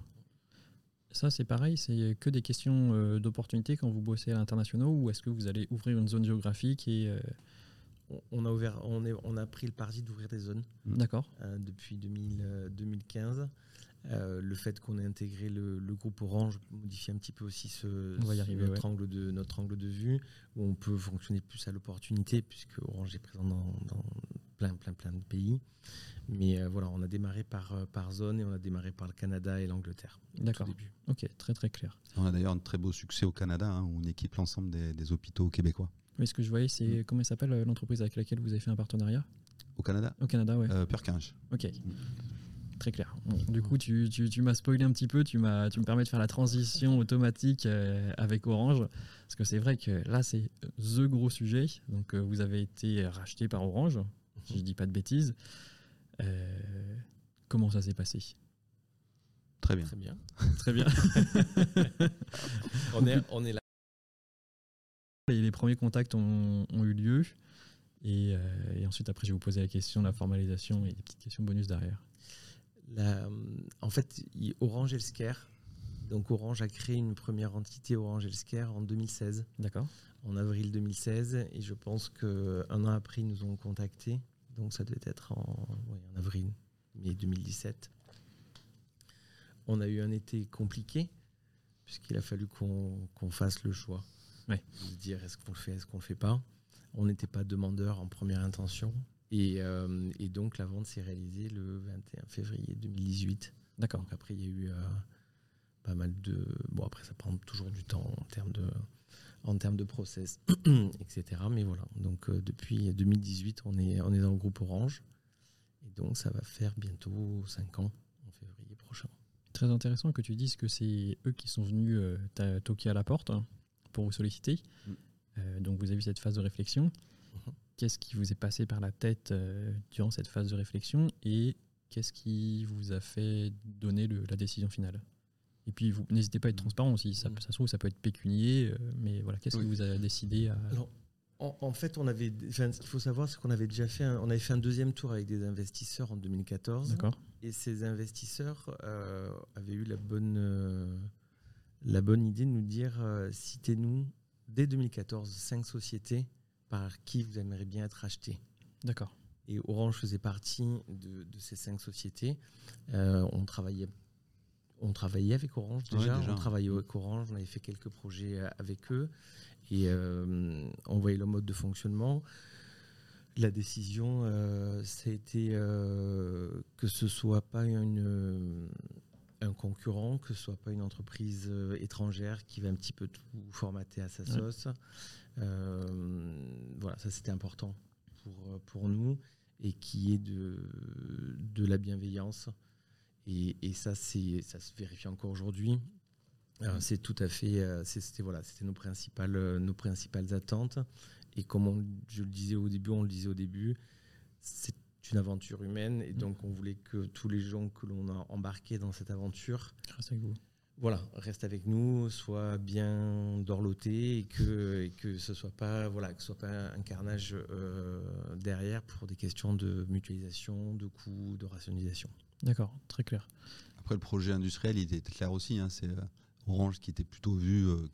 Ça, c'est pareil, c'est que des questions d'opportunité quand vous bossez à l'international ou est-ce que vous allez ouvrir une zone géographique et on a ouvert, on, est, on a pris le parti d'ouvrir des zones. D'accord. depuis 2015. Euh, le fait qu'on ait intégré le, groupe Orange modifie un petit peu aussi ce, notre, angle de, notre angle de vue, où on peut fonctionner plus à l'opportunité, puisque Orange est présent dans, plein, plein, plein de pays. Mais euh, voilà, on a démarré par, euh, par zone et on a démarré par le Canada et l'Angleterre. D'accord. Ok, très très clair. On a d'ailleurs un très beau succès au Canada, hein, où on équipe l'ensemble des, hôpitaux québécois. Mais ce que je voyais, c'est mm. comment s'appelle l'entreprise avec laquelle vous avez fait un partenariat? Au Canada? Au Canada, ouais. Euh, Perkinge. Ok. Mm. Très clair. du coup, tu, tu, m'as spoilé un petit peu, tu, m'as, tu me permets de faire la transition automatique avec Orange. Parce que c'est vrai que là, c'est the gros sujet. Donc, vous avez été racheté par Orange, si je dis pas de bêtises. comment ça s'est passé? Très bien. Très bien. Très bien. on, est, on est là. Les premiers contacts ont, eu lieu. Euh, et, ensuite, après, je vais vous poser la question de la formalisation et des petites questions bonus derrière. En fait, Orange Healthcare, donc Orange a créé une première entité Orange Healthcare en 2016. D'accord. En avril 2016. Et je pense qu'un an après, ils nous ont contactés. Donc ça devait être en, en avril, mai 2017. On a eu un été compliqué, puisqu'il a fallu qu'on fasse le choix. Ouais. De dire est-ce qu'on le fait, est-ce qu'on le fait pas. On n'était pas demandeur en première intention. Euh, et, donc la vente s'est réalisée le 21 février 2018. D'accord. Donc après, il y a eu euh, pas mal de. Bon, après, ça prend toujours du temps en termes de, en termes de process, etc. Mais voilà. Donc euh, depuis 2018, on est, on est dans le groupe Orange. Et donc ça va faire bientôt 5 ans en février prochain. Très intéressant que tu dises que c'est eux qui sont venus euh, toquer à la porte hein, pour vous solliciter. Mm. Donc vous avez eu cette phase de réflexion. Qu'est-ce qui vous est passé par la tête euh, durant cette phase de réflexion et qu'est-ce qui vous a fait donner la décision finale? Et puis, vous n'hésitez pas à être transparent aussi. Ça, mm. ça se trouve, ça peut être pécunier, mais voilà, qu'est-ce qui vous a décidé à. En, fait, on avait, ce qu'il faut savoir, c'est qu'on avait déjà fait, un, on avait fait un deuxième tour avec des investisseurs en 2014. D'accord. Et ces investisseurs euh, avaient eu la bonne, euh, la bonne idée de nous dire euh, citez-nous dès 2014 cinq sociétés par qui vous aimeriez bien être acheté. D'accord. Et Orange faisait partie de, ces cinq sociétés. on travaillait on travaillait avec Orange déjà, on travaillait avec Orange, on avait fait quelques projets avec eux et euh, on voyait le mode de fonctionnement. La décision, euh, ça a été euh, que ce soit pas une, un concurrent, que ce soit pas une entreprise étrangère qui va un petit peu tout formater à sa sauce. voilà, ça c'était important pour, pour nous et qui est de, de la bienveillance. Et, et ça, ça se vérifie encore aujourd'hui. Euh, c'est tout à fait, euh, c'était voilà, c'était nos principales, euh, nos principales attentes. Et comme je le disais au début, on le disait au début, c'est une aventure humaine et donc on voulait que tous les gens que l'on a embarqués dans cette aventure, restent avec vous. Voilà, restent avec nous, soient bien dorlotés et que et que ce soit pas voilà, que ce soit pas un carnage derrière pour des questions de mutualisation, de coûts, de rationalisation. D'accord, très clair. Après le projet industriel, il était clair aussi. Hein, c'est Orange qui était plutôt vu euh,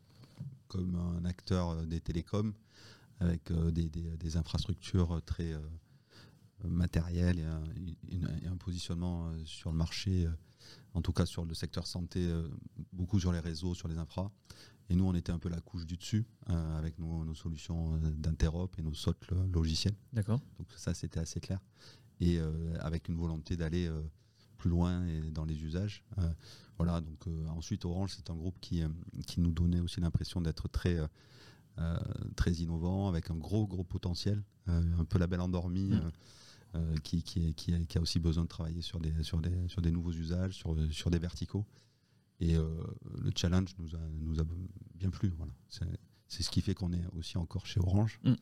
comme un acteur euh, des télécoms avec euh, des, infrastructures très matérielles et un, positionnement sur le marché, en tout cas sur le secteur santé, beaucoup sur les réseaux, sur les infras. Et nous, on était un peu la couche du dessus avec nos, solutions d'interop et nos socles logiciels. D'accord. Donc ça, c'était assez clair. Et avec une volonté d'aller plus loin et dans les usages. Voilà, donc euh, ensuite Orange, c'est un groupe qui, euh, qui nous donnait aussi l'impression d'être très, euh, très innovant, avec un gros gros potentiel, un peu la belle endormie. Mm. Qui, qui, qui, a aussi besoin de travailler sur des, sur des, sur des nouveaux usages, sur, sur des verticaux. Et le challenge nous a, nous a bien plu. Voilà. C'est ce qui fait qu'on est aussi encore chez Orange mm.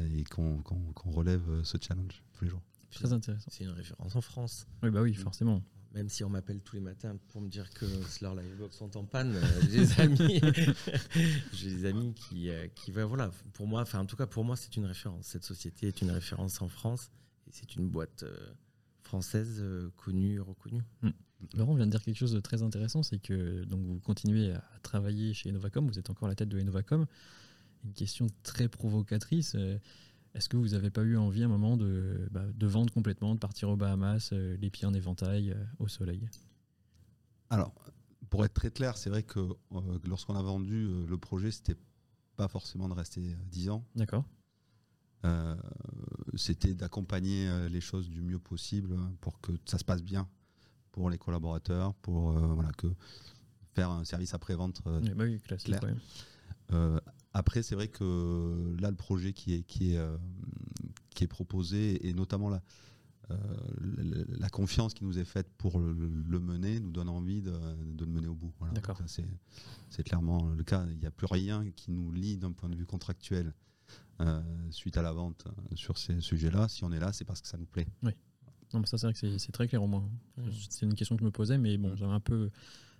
et qu'on relève ce challenge tous les jours. Très intéressant. C'est une référence en France. Oui, bah oui, forcément même si on m'appelle tous les matins pour me dire que leur livebox sont en panne, euh, j'ai des amis, j'ai des amis qui, euh, qui voilà, pour moi, enfin en tout cas pour moi c'est une référence. Cette société est une référence en France c'est une boîte euh, française connue et reconnue. Hmm. Laurent vient de dire quelque chose de très intéressant, c'est que donc vous continuez à travailler chez Innovacom, vous êtes encore à la tête de Innovacom. Une question très provocatrice. Est-ce que vous n'avez pas eu envie à un moment de, bah, vendre complètement, de partir aux Bahamas, euh, les pieds en éventail, euh, au soleil? Alors, pour être très clair, c'est vrai que euh, lorsqu'on a vendu le projet, c'était pas forcément de rester 10 ans. D'accord. C'était d'accompagner les choses du mieux possible pour que ça se passe bien pour les collaborateurs, pour voilà, que faire un service après-vente bah oui, classique, Après, c'est vrai que là, le projet qui est, qui est, qui est proposé, et notamment la, la confiance qui nous est faite pour le, mener, nous donne envie de, de le mener au bout. Voilà. C'est clairement le cas. Il n'y a plus rien qui nous lie d'un point de vue contractuel suite à la vente sur ces sujets-là. Si on est là, c'est parce que ça nous plaît. Oui. Non, ça, c'est vrai que c'est très clair au moins. C'est une question que je me posais, mais bon, j'avais un peu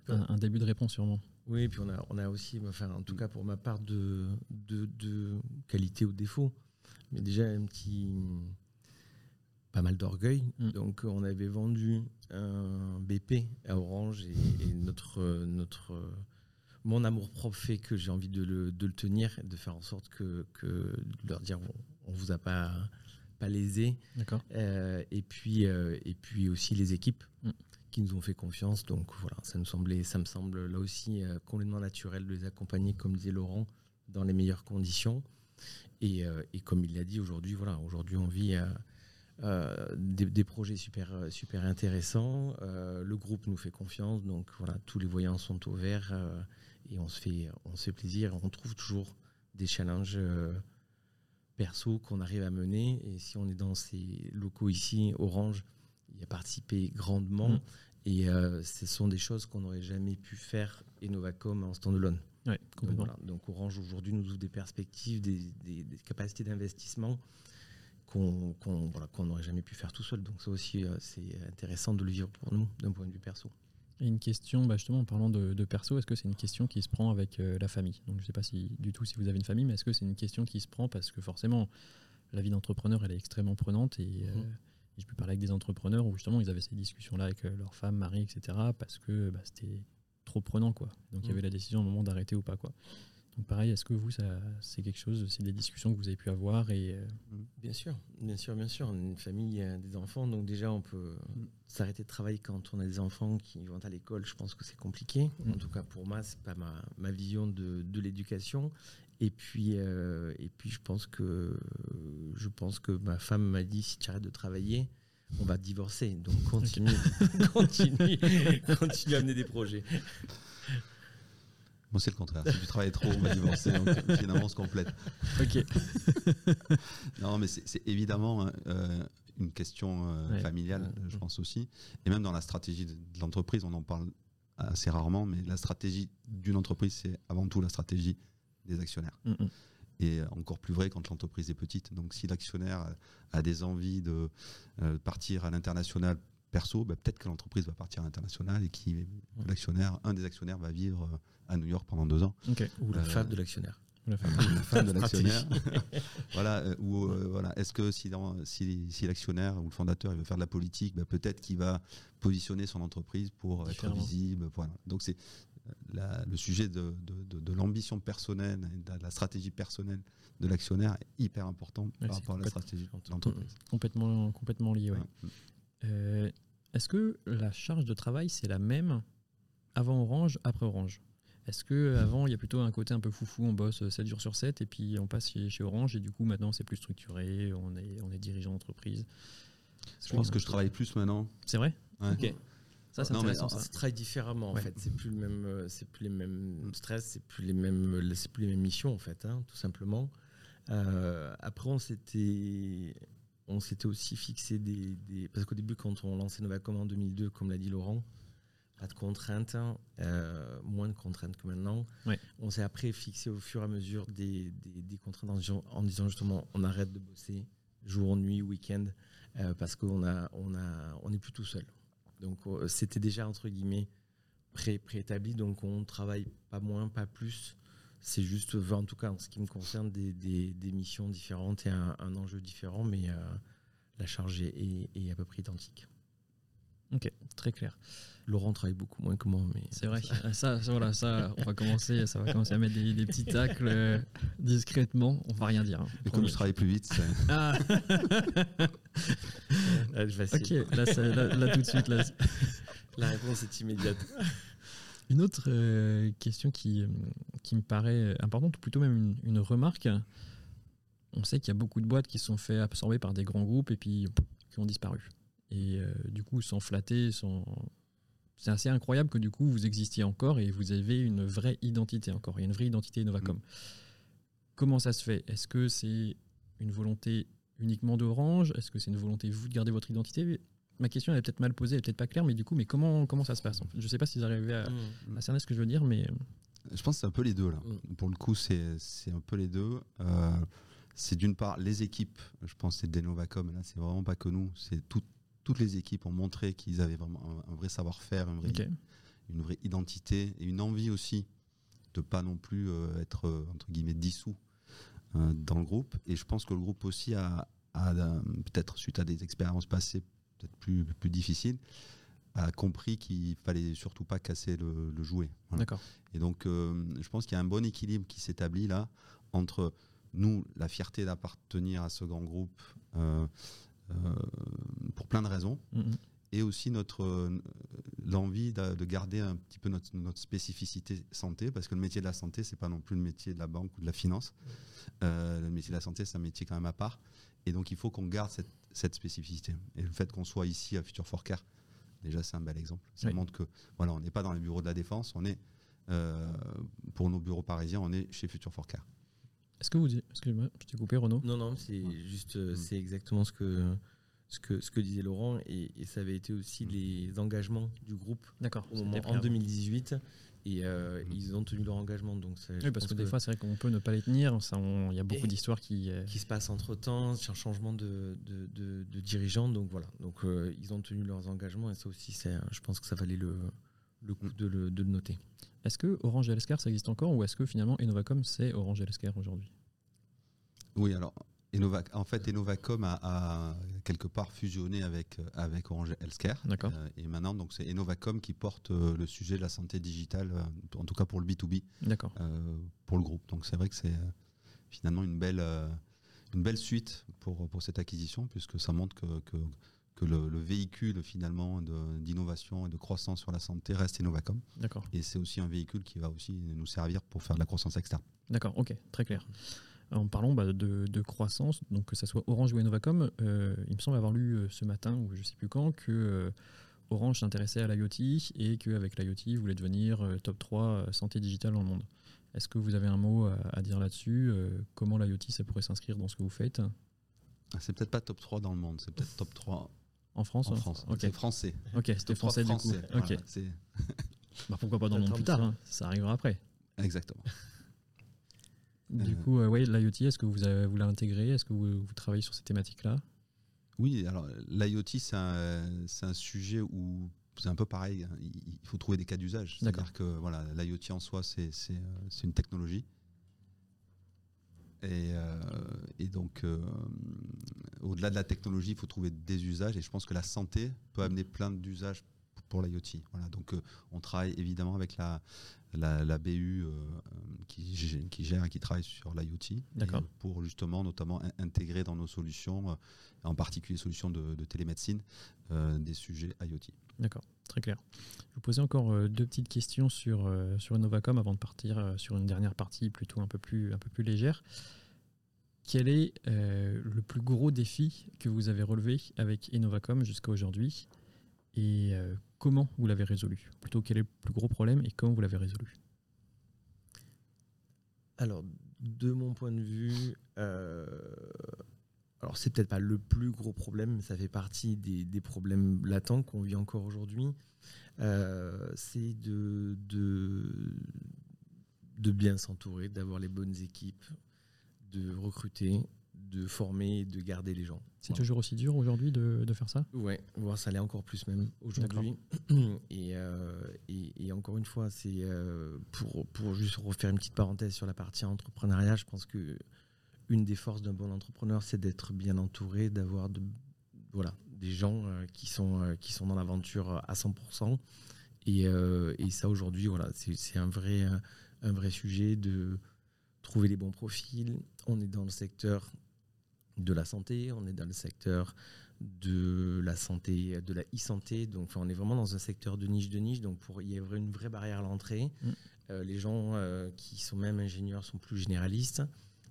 un, début de réponse sûrement. Oui, et puis on a, on a aussi, enfin, en tout cas pour ma part, de, de, qualité ou défaut. Mais déjà, un petit. pas mal d'orgueil. Mm. Donc, on avait vendu un BP à Orange et, notre. notre mon amour propre fait que j'ai envie de le, de le, tenir, de faire en sorte que, que de leur dire on, on vous a pas pas lésés. Euh, et, puis, euh, et puis aussi les équipes mm. qui nous ont fait confiance. Donc voilà, ça, nous semblait, ça me semble là aussi euh, complètement naturel de les accompagner, comme disait Laurent, dans les meilleures conditions. Et, et comme il l'a dit aujourd'hui, voilà, aujourd'hui on vit des, des, projets super, super intéressants. le groupe nous fait confiance, donc voilà, tous les voyants sont au vert et on se fait, on se fait plaisir. On trouve toujours des challenges perso qu'on arrive à mener. Et si on est dans ces locaux ici, Orange, il a participé grandement. Mm. Et euh, ce sont des choses qu'on n'aurait jamais pu faire et Novacom en standalone. Ouais, donc, donc, Orange aujourd'hui nous ouvre des perspectives, des, capacités d'investissement qu'on n'aurait jamais pu faire tout seul. Donc ça aussi, euh, c'est intéressant de le vivre pour nous d'un point de vue perso. Et une question, bah, justement, en parlant de, perso, est-ce que c'est une question qui se prend avec euh, la famille? Donc, je ne sais pas si, du tout si vous avez une famille, mais est-ce que c'est une question qui se prend parce que forcément, la vie d'entrepreneur, elle est extrêmement prenante et, euh, mmh. je peux parler avec des entrepreneurs où justement ils avaient ces discussions-là avec euh, leur femme, mari, etc. parce que bah, c'était trop prenant, quoi. Donc, il y mmh. avait la décision au moment d'arrêter ou pas, quoi. Donc pareil, est-ce que vous, c'est quelque chose, c'est des discussions que vous avez pu avoir et euh, mm. Bien sûr, bien sûr, bien sûr. Une famille, des enfants, donc déjà on peut mm. s'arrêter de travailler quand on a des enfants qui vont à l'école. Je pense que c'est compliqué. Mm. En tout cas pour moi, c'est pas ma, ma, vision de, de l'éducation. Et puis, euh, et puis je pense que je pense que ma femme m'a dit si tu arrêtes de travailler, on va divorcer. Donc continue, continue, continue à amener des projets. Moi, c'est le contraire. Si tu travailles trop, on va divorcer. Donc, finalement, on se complète. Ok. non, mais c'est évidemment hein, euh, une question euh, familiale, je pense aussi. Et même dans la stratégie de, l'entreprise, on en parle assez rarement, mais la stratégie d'une entreprise, c'est avant tout la stratégie des actionnaires. Mm, mm. Et encore plus vrai quand l'entreprise est petite. Donc, si l'actionnaire a des envies de euh, partir à l'international perso, bah, peut-être que l'entreprise va partir à l'international et qui l'actionnaire, un des actionnaires va vivre euh, à New York pendant deux ans. Ou la euh, femme de l'actionnaire. La femme, de l'actionnaire. voilà. Euh, ou voilà. Est-ce que si, si, l'actionnaire ou le fondateur il veut faire de la politique, bah, peut-être qu'il va positionner son entreprise pour être visible. Voilà. Donc c'est le sujet de, de, l'ambition personnelle et de la stratégie personnelle de l'actionnaire est hyper important par rapport à la stratégie de l'entreprise. Complètement, complètement lié. Ouais. Est-ce que la charge de travail, c'est la même avant Orange, après Orange? Est-ce que avant il y a plutôt un côté un peu foufou, on bosse 7 jours sur 7 et puis on passe chez, Orange et du coup maintenant c'est plus structuré, on est, on est dirigeant d'entreprise Je pense que je travaille plus maintenant. C'est vrai? Ok. Ça, c'est intéressant. Ça. travaille différemment en fait. C'est plus le même, euh, c'est plus les mêmes stress, c'est plus les mêmes, c'est plus les mêmes missions en fait, hein, tout simplement. Euh, après, on s'était on s'était aussi fixé des, Parce qu'au début, quand on lançait Novacom en 2002, comme l'a dit Laurent, pas de contraintes, hein, euh, moins de contraintes que maintenant. On s'est après fixé au fur et à mesure des, contraintes en, disant justement on arrête de bosser jour, nuit, week-end, euh, parce qu'on a, on a, on n'est plus tout seul. Donc euh, c'était déjà entre guillemets pré préétabli, donc on travaille pas moins, pas plus. C'est juste, en tout cas en ce qui me concerne, des, des, missions différentes et un, enjeu différent, mais la charge est, est, à peu près identique. Ok, très clair. Laurent travaille beaucoup moins que moi, mais c'est vrai. Ça, voilà, ça, on va commencer, ça va commencer à mettre des, petits tacles euh, discrètement. On va rien dire. Hein, et comme je travaille plus vite, ah. ok, là, là, tout de suite, là. la réponse est immédiate. Une autre euh, question qui, euh, qui me paraît importante, ou plutôt même une, remarque, on sait qu'il y a beaucoup de boîtes qui sont fait absorber par des grands groupes et puis qui ont disparu. Et euh, du coup, sans flatter, sans... c'est assez incroyable que du coup vous existiez encore et vous avez une vraie identité encore. Il y a une vraie identité Novacom. comment ça se fait? Est-ce que c'est une volonté uniquement d'Orange? Est-ce que c'est une volonté vous de garder votre identité? Ma question elle est peut-être mal posée, elle est peut-être pas claire, mais du coup, mais comment, comment ça se passe Je ne sais pas si vous arrivez à, mmh. à cerner ce que je veux dire, mais je pense que c'est un peu les deux là. Mmh. Pour le coup, c'est un peu les deux. Euh, c'est d'une part les équipes, je pense que c'est Denovacom, là c'est vraiment pas que nous, c'est toutes les équipes ont montré qu'ils avaient vraiment un, vrai savoir-faire, une, une, vraie identité et une envie aussi de pas non plus euh, être euh, entre guillemets dissous dans le groupe. Et je pense que le groupe aussi a, peut-être suite à des expériences passées peut-être plus, plus difficiles, a compris qu'il fallait surtout pas casser le, jouet. D'accord. Et donc, euh, je pense qu'il y a un bon équilibre qui s'établit là entre nous, la fierté d'appartenir à ce grand groupe euh, euh, pour plein de raisons, mm-hmm. et aussi notre l'envie de, garder un petit peu notre, notre, spécificité santé, parce que le métier de la santé, c'est pas non plus le métier de la banque ou de la finance. le métier de la santé, c'est un métier quand même à part, et donc il faut qu'on garde cette, cette spécificité. Et le fait qu'on soit ici à Future for Care Déjà, c'est un bel exemple. Ça montre que voilà, on n'est pas dans les bureaux de la défense, on est euh, pour nos bureaux parisiens, on est chez Future Forecare. Est-ce que vous dites, excusez-moi, je t'ai coupé Renaud Non, non, c'est juste, euh, mm. c'est exactement ce que ce que ce que disait Laurent et, ça avait été aussi mm. les engagements du groupe. D'accord. En 2018 et euh, mm. ils ont tenu leur engagement. Donc oui, parce que, des fois, c'est vrai qu'on peut ne pas les tenir. Il y a beaucoup d'histoires qui. Euh, qui se passent entre temps, c'est un changement de, de, de, dirigeants. Donc voilà. Donc euh, ils ont tenu leurs engagements et ça aussi, je pense que ça valait le, le coup de le, de le noter. Est-ce que Orange Healthcare ça existe encore ou est-ce que finalement Innovacom c'est Orange Healthcare aujourd'hui? Oui, alors en fait, Enovacom a, quelque part fusionné avec, avec Orange Healthcare. D'accord. Euh, et maintenant, donc, c'est Enovacom qui porte euh, le sujet de la santé digitale, euh, en tout cas pour le B2B, D'accord. pour le groupe. Donc, c'est vrai que c'est finalement une belle, une belle suite pour, pour cette acquisition, puisque ça montre que, que, que le, véhicule finalement d'innovation et de croissance sur la santé reste Enovacom. D'accord. Et c'est aussi un véhicule qui va aussi nous servir pour faire de la croissance externe. D'accord, ok, très clair. En parlant bah, de, croissance, donc que ce soit Orange ou Innovacom, euh, il me semble avoir lu euh, ce matin, ou je ne sais plus quand, que euh, Orange s'intéressait à l'IoT et qu'avec l'IoT, il voulait devenir top 3 santé digitale dans le monde. Est-ce que vous avez un mot à, dire là-dessus Comment l'IoT, ça pourrait s'inscrire dans ce que vous faites? Ah, C'est peut-être pas top 3 dans le monde, c'est peut-être top 3 en France. En France. C'est français. Ok, c'était français, du coup. Bah, pourquoi pas dans le monde plus tard hein. Ça arrivera après. Exactement. Du euh, coup, euh, ouais, l'IoT, est-ce que vous, avez, vous l'avez intégré? Est-ce que vous, travaillez sur ces thématiques-là? Oui, alors l'IoT, c'est un, un, sujet où c'est un peu pareil. Hein. Il faut trouver des cas d'usage. C'est-à-dire que voilà, l'IoT en soi, c'est une technologie. Et, euh, et donc, au-delà de la technologie, il faut trouver des usages. Et je pense que la santé peut amener plein d'usages pour l'IoT. Voilà, donc on travaille évidemment avec la, la, BU euh, qui, qui, gère et qui travaille sur l'IoT pour justement notamment intégrer dans nos solutions, euh, en particulier solutions de, télémédecine, euh, des sujets IoT. D'accord, très clair. Je vais vous poser encore deux petites questions sur, sur Innovacom avant de partir sur une dernière partie plutôt un peu plus, un peu plus légère. Quel est le plus gros défi que vous avez relevé avec Innovacom jusqu'à aujourd'hui? Et comment vous l'avez résolu Plutôt quel est le plus gros problème et comment vous l'avez résolu Alors, de mon point de vue, euh, alors c'est peut-être pas le plus gros problème, mais ça fait partie des, problèmes latents qu'on vit encore aujourd'hui. Euh, c'est de, de, de bien s'entourer, d'avoir les bonnes équipes, de recruter, de former et de garder les gens. C'est toujours aussi dur aujourd'hui de, faire ça Ouais, ça l'est encore plus même aujourd'hui. Euh, et, et, encore une fois, c'est euh, pour, pour juste refaire une petite parenthèse sur la partie entrepreneuriat, je pense que une des forces d'un bon entrepreneur, c'est d'être bien entouré, d'avoir de, voilà, des gens euh, qui, sont, qui sont dans l'aventure à 100%. Et, et ça, aujourd'hui, voilà, c'est un vrai, un vrai sujet de trouver les bons profils. On est dans le secteur de la santé, on est dans le secteur de la santé, de la e-santé. Donc, on est vraiment dans un secteur de niche de niche. Donc, pour, il y a une vraie barrière à l'entrée. Mm. Euh, les gens euh, qui sont même ingénieurs sont plus généralistes.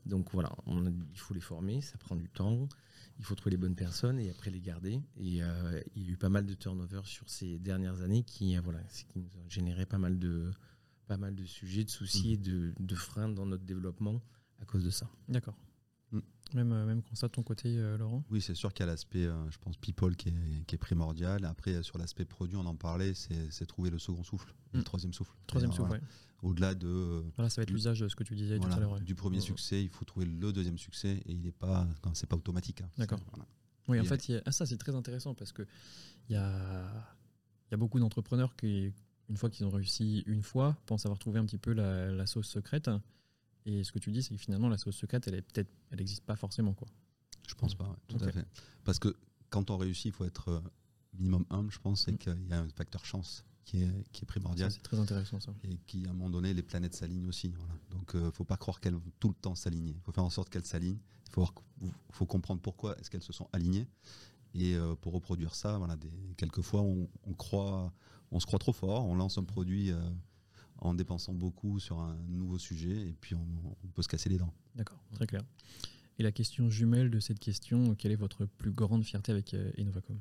Donc, voilà, il faut les former, ça prend du temps. Il faut trouver les bonnes personnes et après les garder. Et euh, il y a eu pas mal de turnover sur ces dernières années qui, voilà, qui nous ont généré pas mal de, pas mal de sujets, de soucis mm. et de, freins dans notre développement à cause de ça. D'accord. Même, euh, même constat de ton côté, euh, Laurent? Oui, c'est sûr qu'il y a l'aspect, je pense, people qui est, qui est, primordial. Après, sur l'aspect produit, on en parlait, c'est trouver le second souffle, le mm. troisième souffle. Troisième souffle, oui. Au-delà de. Voilà, ça va être l'usage de ce que tu disais tout à l'heure. Du premier succès, il faut trouver le deuxième succès et il n'est pas, c'est pas automatique. Hein. D'accord. Oui, en fait, ah, ça c'est très intéressant parce que il y a, y a beaucoup d'entrepreneurs qui, une fois qu'ils ont réussi une fois, pensent avoir trouvé un petit peu la, sauce secrète. Et ce que tu dis, c'est que finalement, la sauce secrète, elle est peut-être, elle n'existe pas forcément, quoi. Je pense pas, tout à fait. Parce que quand on réussit, il faut être euh, minimum humble, je pense, et mm. qu'il y a un facteur chance qui est, qui est primordial. C'est très intéressant ça. Et qui, à un moment donné, les planètes s'alignent aussi. Donc, il euh, ne faut pas croire qu'elles vont tout le temps s'aligner. Il faut faire en sorte qu'elles s'alignent. Il faut, faut, comprendre pourquoi est-ce qu'elles se sont alignées. Et euh, pour reproduire ça, voilà, des, quelquefois, on, croit, on se croit trop fort, on lance un produit euh, en dépensant beaucoup sur un nouveau sujet, et puis on, peut se casser les dents. D'accord, très clair. Et la question jumelle de cette question, quelle est votre plus grande fierté avec euh, Innovacom?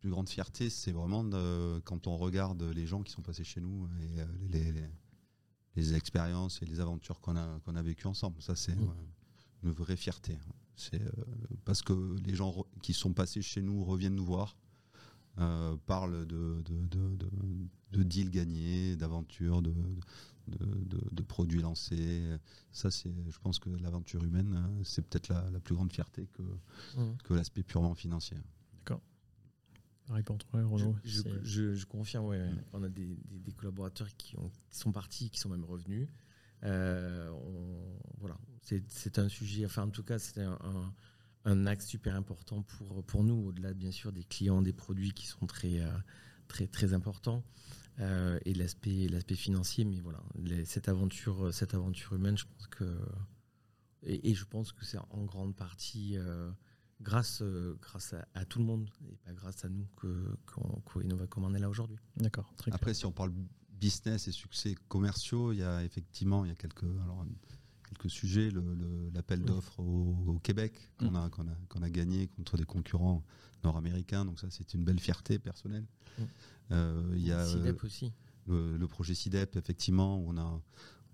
Plus grande fierté, c'est vraiment quand on regarde les gens qui sont passés chez nous et les, les, expériences et les aventures qu'on a, qu'on a vécues ensemble. Ça, c'est mmh. une vraie fierté. C'est euh, parce que les gens qui sont passés chez nous reviennent nous voir, euh, parlent de, de, deals gagnés, d'aventures, de, de, produits lancés. Ça, c'est, je pense que l'aventure humaine, euh, c'est peut-être la, plus grande fierté que, mmh. que l'aspect purement financier. D'accord. Toi, Renaud. Je, confirme, ouais, mmh. on a des, collaborateurs qui, ont, qui, sont partis, qui sont même revenus. Euh, voilà, c'est un sujet, enfin en tout cas c'est un, un, axe super important pour, pour nous, au-delà bien sûr des clients, des produits qui sont très, euh, très, très importants. Euh, et l'aspect l'aspect financier mais voilà cette aventure cette aventure humaine je pense que et, je pense que c'est en grande partie grâce grâce à, tout le monde et pas grâce à nous que qu'on va commander là aujourd'hui d'accord après si on parle business et succès commerciaux, il y a effectivement il y a quelques, alors, quelques sujets. L'appel d'offres au, Québec qu'on mm. a, qu'on a, gagné contre des concurrents nord-américains. Donc ça, c'est une belle fierté personnelle. Mm. Euh, il y a CIDEP aussi. Le, projet CIDEP, effectivement, où on a,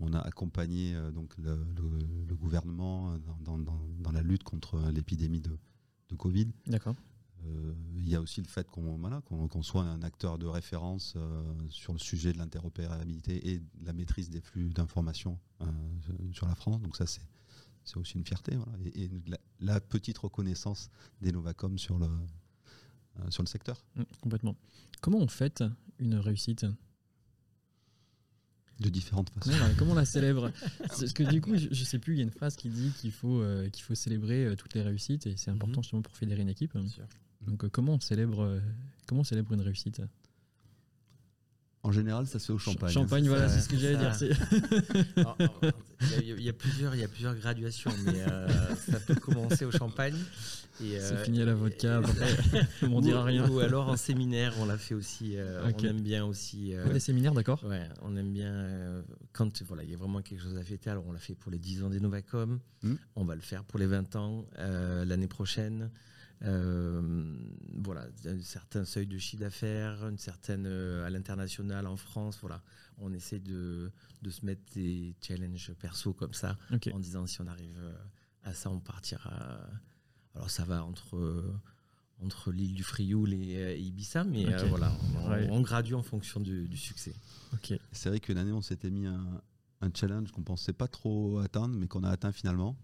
on a accompagné euh, donc le, gouvernement dans, dans, dans, la lutte contre l'épidémie de, de Covid. D'accord. Euh, il y a aussi le fait qu'on voilà, soit un acteur de référence euh, sur le sujet de l'interopérabilité et de la maîtrise des flux d'informations euh, sur la France. Donc ça, c'est c'est aussi une fierté. Et, la, petite reconnaissance des Novacom sur le, sur le secteur. Mmh, complètement. Comment on fête une réussite? De différentes façons. comment on la célèbre? Parce que du coup, je, ne sais plus, il y a une phrase qui dit qu'il faut, qu'il faut célébrer toutes les réussites et c'est important mmh. justement pour fédérer une équipe. Bien sûr. Donc euh, comment on célèbre euh, comment on célèbre une réussite en général, ça se fait au champagne. Champagne, voilà, c'est ce que j'allais dire. Il y, a plusieurs, il y a plusieurs graduations, mais euh, ça peut commencer au champagne. c'est fini à la vodka. on m'en dira rien. Ou alors en séminaire, on l'a fait aussi. On aime bien aussi. des séminaires, d'accord. Ouais, on aime bien quand voilà, il y a vraiment quelque chose à fêter. Alors on l'a fait pour les 10 ans des Novacom. Hmm. On va le faire pour les 20 ans l'année prochaine. Euh, voilà, un certain seuil de chiffre d'affaires, une certaine euh, à l'international en France. Voilà, on essaie de, de se mettre des challenges perso comme ça, en disant si on arrive euh, à ça, on partira. Alors ça va entre entre l'île du Frioul et, Ibiza, mais voilà, on, gradue en fonction du, succès. Ok. C'est vrai qu'une année, on s'était mis un, un challenge qu'on pensait pas trop atteindre, mais qu'on a atteint finalement.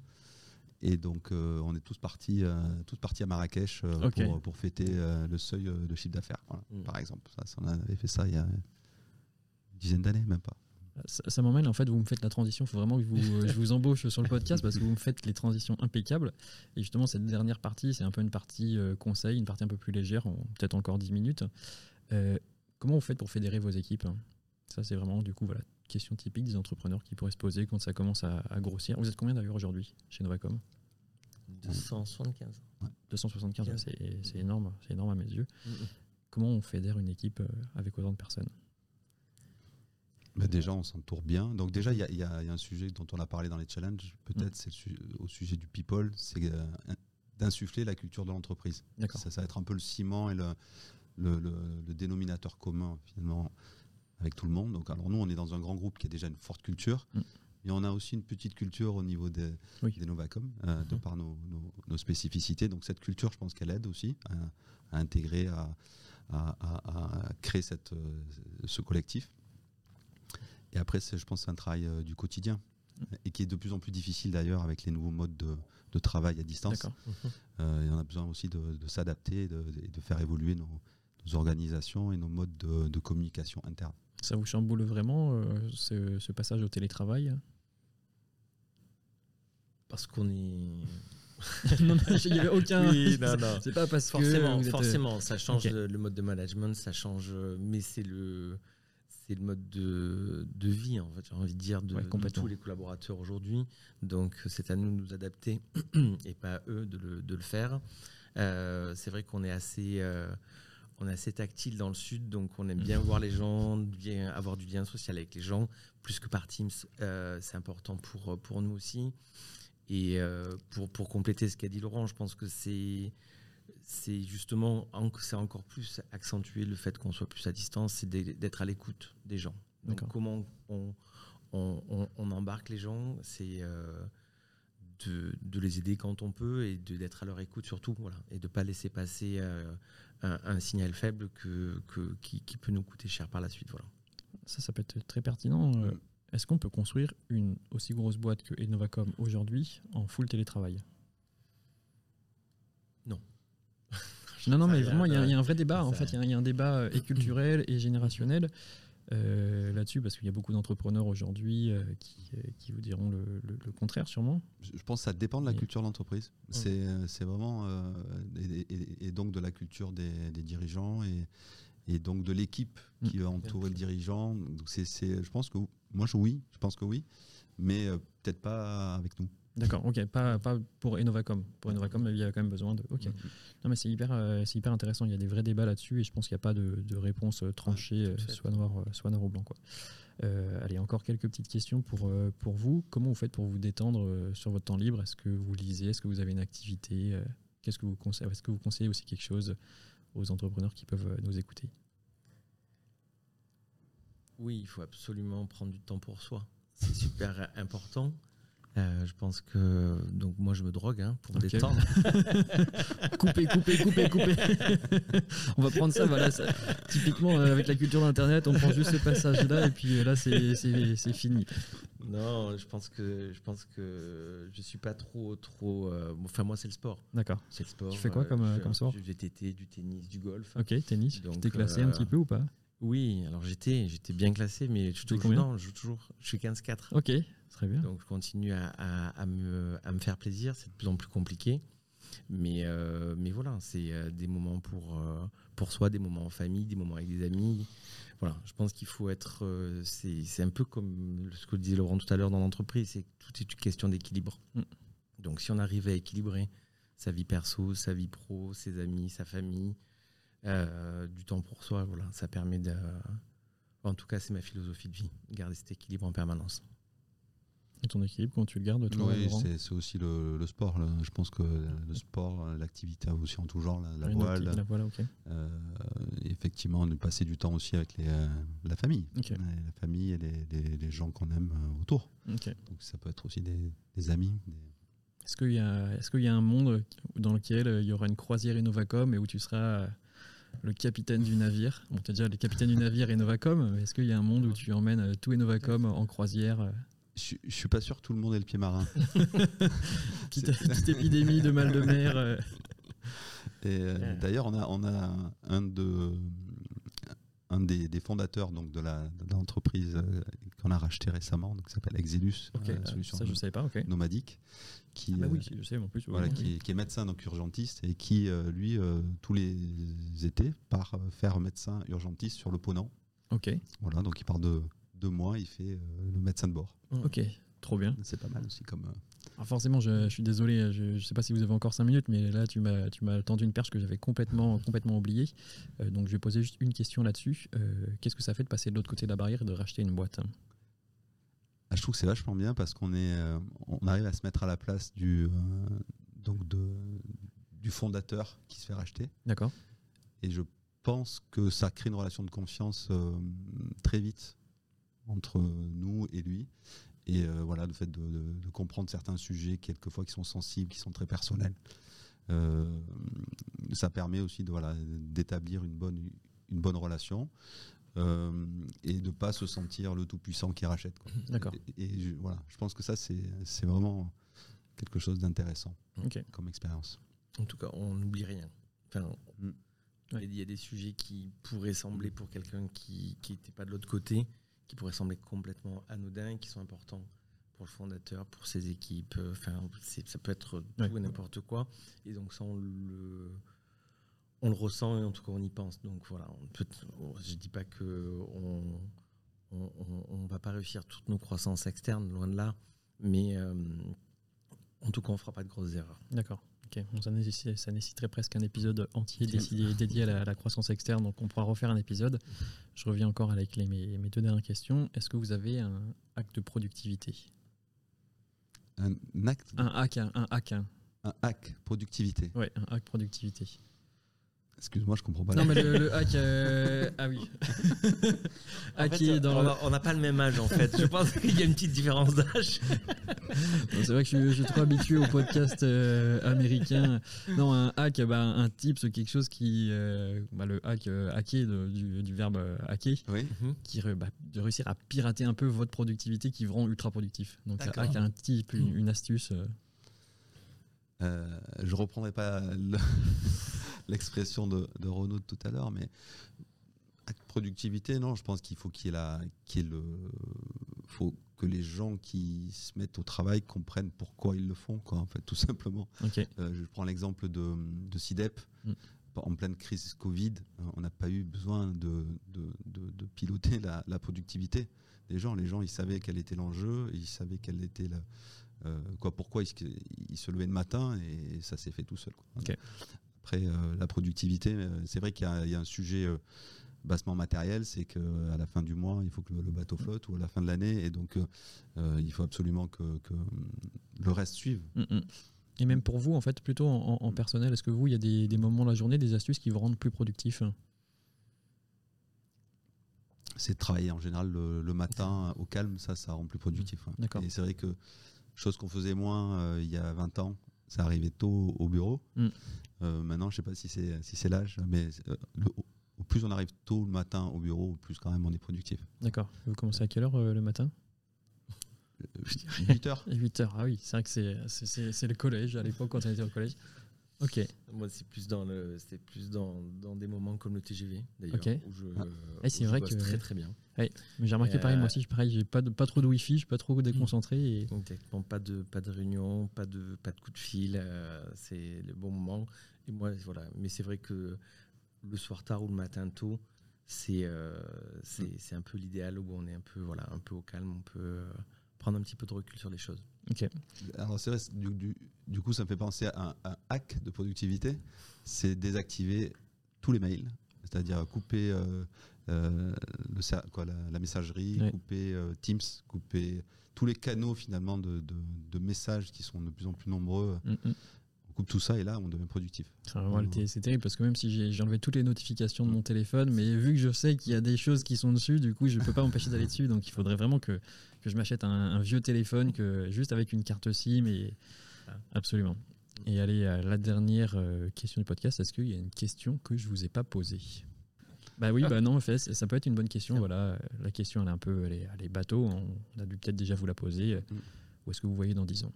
Et donc, euh, on est tous partis, euh, tous partis à Marrakech euh, pour, pour, fêter le seuil de chiffre d'affaires, mm. par exemple. Ça, on avait fait ça il y a une dizaine d'années, même pas. Ça, m'emmène, en fait, vous me faites la transition. Il faut vraiment que vous, je vous embauche sur le podcast parce que vous me faites les transitions impeccables. Et justement, cette dernière partie, c'est un peu une partie conseil, une partie un peu plus légère, peut-être encore 10 minutes. comment vous faites pour fédérer vos équipes? Ça, c'est vraiment, du coup, voilà, question typique des entrepreneurs qui pourraient se poser quand ça commence à, grossir. Vous êtes combien d'ailleurs aujourd'hui chez Novacom 275. 275, c'est énorme, c'est énorme à mes yeux. Comment on fédère une équipe euh, avec autant de personnes? Bah, déjà, on s'entoure bien. Donc déjà, il y, a un sujet dont on a parlé dans les challenges, peut-être, mm. c'est au sujet du people, c'est euh, d'insuffler la culture de l'entreprise. Ça, ça va être un peu le ciment et le, le, le dénominateur commun, finalement, avec tout le monde. Donc, alors nous, on est dans un grand groupe qui a déjà une forte culture. Mm. Et on a aussi une petite culture au niveau des, des Novacom, de mhm. par nos, spécificités. Donc cette culture, je pense qu'elle aide aussi à, intégrer, à, à, créer cette, ce collectif. Et après, je pense c'est un travail du quotidien et qui est de plus en plus difficile d'ailleurs avec les nouveaux modes de, travail à distance. Euh, et on a besoin aussi de, s'adapter et de, de, faire évoluer nos, organisations et nos modes de, communication interne. Ça vous chamboule vraiment euh, ce, passage au télétravail? Parce qu'on est. non, il n'y avait aucun. Oui, non, non. C'est pas parce forcément, que. Forcément, ça change le, mode de management, ça change. Mais c'est le c'est le mode de, de, vie, en fait, j'ai envie de dire, de, tous les collaborateurs aujourd'hui. Donc, c'est à nous de nous adapter et pas à eux de le, de le faire. Euh, c'est vrai qu'on est assez. Euh, on est assez tactile dans le sud, donc on aime bien voir les gens, bien avoir du lien social avec les gens, plus que par Teams. Euh, c'est important pour, pour nous aussi. Et pour, pour compléter ce qu'a dit Laurent, je pense que c'est c'est justement c'est encore plus accentué le fait qu'on soit plus à distance, c'est d'être à l'écoute des gens. Donc comment on, embarque les gens, c'est euh, de, les aider quand on peut et d'être à leur écoute surtout, voilà, et de ne pas laisser passer euh, un, signal faible que, qui, peut nous coûter cher par la suite. Voilà. Ça, ça peut être très pertinent. Euh. Est-ce qu'on peut construire une aussi grosse boîte que Innovacom aujourd'hui en full télétravail? Non, non, mais vraiment, il y, a un vrai débat. En fait, il y, a un débat euh, et culturel et générationnel euh, là-dessus, parce qu'il y a beaucoup d'entrepreneurs aujourd'hui euh, qui, vous diront le, contraire, sûrement. Je pense que ça dépend de la culture de l'entreprise. C'est vraiment. Et, donc de la culture des, dirigeants et, donc de l'équipe qui mm. va entourer le dirigeant. Donc c'est, je pense que. Moi, je, oui, je pense que oui, mais peut-être pas avec nous. D'accord, ok, pas, pas pour Innovacom. Pour Innovacom, il y a quand même besoin de. Ok. Mm-hmm. Non, mais c'est hyper, euh, c'est hyper intéressant. Il y a des vrais débats là-dessus et je pense qu'il n'y a pas de, de réponse euh, tranchée, euh, soit noir, soit noir ou blanc. Quoi. allez, encore quelques petites questions pour, pour vous. Comment vous faites pour vous détendre sur votre temps libre? Est-ce que vous lisez? Est-ce que vous avez une activité Qu'est-ce que vous conseillez Est-ce que vous conseillez aussi quelque chose aux entrepreneurs qui peuvent nous écouter? Oui, il faut absolument prendre du temps pour soi. C'est super important. Euh, je pense que donc moi je me drogue hein, pour me détendre. couper, couper, couper, couper. on va prendre ça, voilà. typiquement euh, avec la culture d'internet, on prend juste ce passage-là et puis euh, là c'est fini. Non, je pense que je pense que je suis pas trop trop. enfin moi c'est le sport. D'accord. C'est le sport. Tu fais quoi comme, comme sport? Du VTT, du tennis, du golf. Ok, tennis. tu t'es classé un petit peu ou pas? oui, alors j'étais j'étais bien classé, mais je, toujours, non, je joue toujours. Je suis 15-4. Ok, Très bien. Donc je continue à, à, me, à, me, faire plaisir. C'est de plus en plus compliqué. Mais, euh, mais voilà, c'est euh, des moments pour, euh, pour soi, des moments en famille, des moments avec des amis. Voilà, je pense qu'il faut être. c'est un peu comme ce que disait Laurent tout à l'heure dans l'entreprise c'est tout est une question d'équilibre. Mm. Donc si on arrive à équilibrer sa vie perso, sa vie pro, ses amis, sa famille, du temps pour soi, voilà, ça permet de. En tout cas, c'est ma philosophie de vie, garder cet équilibre en permanence. Et ton équilibre, comment tu le gardes toi Oui, c'est aussi le, sport. Je pense que le sport, l'activité aussi en tout genre, la, voile. La voile ok. Euh, effectivement, de passer du temps aussi avec les, euh, la famille. La famille et les, gens qu'on aime euh, autour. Donc ça peut être aussi des, amis. Est-ce qu'il y, est y, a un monde dans lequel il y aura une croisière Innovacom et où tu seras le capitaine du navire? Tu as déjà le capitaine du navire Innovacom, est-ce qu'il y a un monde où tu emmènes tout Innovacom en croisière je, ne suis pas sûr que tout le monde ait le pied marin. petite, épidémie de mal de mer. Euh. Et euh, d'ailleurs, on a, on a un de un des, fondateurs donc de l'entreprise euh, qu'on a racheté récemment, qui s'appelle Exilus, solution ça, je savais pas, nomadique, qui, ah bah oui, je sais, en plus, voilà, qui, est médecin donc urgentiste et qui lui tous les étés part faire médecin urgentiste sur le Ponant. Ok. Voilà, donc il part de deux mois, il fait le médecin de bord. Ok, trop bien. C'est pas mal aussi comme. Euh, ah, forcément, je, suis désolé, je ne sais pas si vous avez encore 5 minutes, mais là, tu m'as, tu m'as tendu une perche que j'avais complètement, complètement oubliée. Euh, donc, je vais poser juste une question là-dessus. Euh, qu'est-ce que ça fait de passer de l'autre côté de la barrière et de racheter une boîte? Ah, Je trouve que c'est vachement bien parce qu'on est, on arrive à se mettre à la place du, donc de, du fondateur qui se fait racheter. D'accord. Et je pense que ça crée une relation de confiance très vite entre nous et lui. Et voilà, le fait de, comprendre certains sujets, quelquefois qui sont sensibles, qui sont très personnels, ça permet aussi de voilà d'établir une bonne une bonne relation. et de ne pas se sentir le tout puissant qui rachète. D'accord. Et, voilà, je pense que ça c'est vraiment quelque chose d'intéressant comme expérience. En tout cas, on n'oublie rien. Enfin, mm. Il y a des sujets qui pourraient sembler pour quelqu'un qui n'était pas de l'autre côté, qui pourraient sembler complètement anodins, qui sont importants pour le fondateur, pour ses équipes. Euh, enfin, ça peut être tout et n'importe quoi. Et donc ça, on le, on le ressent et en tout cas on y pense. Donc voilà, on peut, je dis pas que on, on, va pas réussir toutes nos croissances externes, loin de là, mais euh, en tout cas, on fera pas de grosses erreurs. D'accord. Ça, nécessiterait, presque un épisode entier dédié, à, la, croissance externe, donc on pourra refaire un épisode. Je reviens encore avec les, mes, deux dernières questions. Est-ce que vous avez un acte de productivité? Un acte Un hack, un, hack. Un hack productivité. Oui, un hack productivité. Excuse-moi, je comprends pas. Non, mais le, hack. Euh, ah oui. On n'a pas le même âge en fait. Je pense qu'il y a une petite différence d'âge. c'est vrai que je, suis trop habitué au podcast euh, américain. Non, un hack, bah, un type, c'est quelque chose qui. Euh, bah, le hack, hacker, du, verbe hacker, mhm. qui bah, de réussir à pirater un peu votre productivité qui vous rend ultra productif. Donc, un hack, un type, une, une astuce. je reprendrai pas. Le l'expression de, de, Renaud tout à l'heure, mais productivité, non, je pense qu'il faut qu'il y ait la, qu'il le, faut que les gens qui se mettent au travail comprennent pourquoi ils le font, quoi, en fait, tout simplement. Euh, je prends l'exemple de, de CIDEP. Mm. En pleine crise Covid, on n'a pas eu besoin de, de, de piloter la, la, productivité des gens. Les gens, ils savaient quel était l'enjeu, ils savaient quel était la, euh, quoi, pourquoi ils, ils, se levaient le matin et ça s'est fait tout seul. Quoi. Après, euh, la productivité, euh, c'est vrai qu'il y, a un sujet euh, bassement matériel, c'est qu'à la fin du mois, il faut que le, bateau flotte ou à la fin de l'année, et donc il faut absolument que, le reste suive. Mm, mm. Et même pour vous, en fait, plutôt en, personnel, est-ce que vous, il y a des, moments de la journée, des astuces qui vous rendent plus productif? C'est de travailler en général le, matin au calme, ça, ça rend plus productif. D'accord. Et c'est vrai que chose qu'on faisait moins il y a 20 ans, ça arrivait tôt au bureau. Mm. Euh, maintenant, je sais pas si c'est si c'est l'âge, mais euh, au plus on arrive tôt le matin au bureau, au plus quand même on est productif. D'accord. Vous commencez à quelle heure euh, le matin? 8 heures. 8 heures, ah oui, c'est vrai que c'est le collège à l'époque quand on était au collège. Ok. Moi, c'est plus dans le, plus dans, dans, des moments comme le TGV d'ailleurs, où je, ah. vrai que très très bien. Mais j'ai remarqué pareil, moi aussi, pareil, j'ai pas de, pas trop de wifi, je suis pas trop déconcentré. Et... Pas de pas de réunion, pas de pas de coup de fil, euh, c'est le bon moment. Et moi, voilà. Mais c'est vrai que le soir tard ou le matin tôt, c'est euh, c'est un peu l'idéal où on est un peu voilà un peu au calme, on peut euh, prendre un petit peu de recul sur les choses. Alors c'est vrai, du, coup, ça me fait penser à un, hack de productivité, c'est désactiver tous les mails, c'est-à-dire couper euh, le, quoi, la, messagerie, couper euh, Teams, couper tous les canaux finalement de, messages qui sont de plus en plus nombreux. Mm, mm. On coupe tout ça et là, on devient productif. C'est terrible parce que même si j'ai enlevé toutes les notifications de mon téléphone, mais vu que je sais qu'il y a des choses qui sont dessus, du coup, je ne peux pas m'empêcher d'aller dessus. Donc il faudrait vraiment que que je m'achète un, vieux téléphone que juste avec une carte SIM et absolument. Et allez à la dernière euh, question du podcast. Est-ce qu'il y a une question que je vous ai pas posée? Bah oui, bah non, en fait, ça peut être une bonne question. Voilà, la question elle est un peu, elle est, elle bateau. On a dû peut-être déjà vous la poser. Mm. Où est-ce que vous voyez dans 10 ans?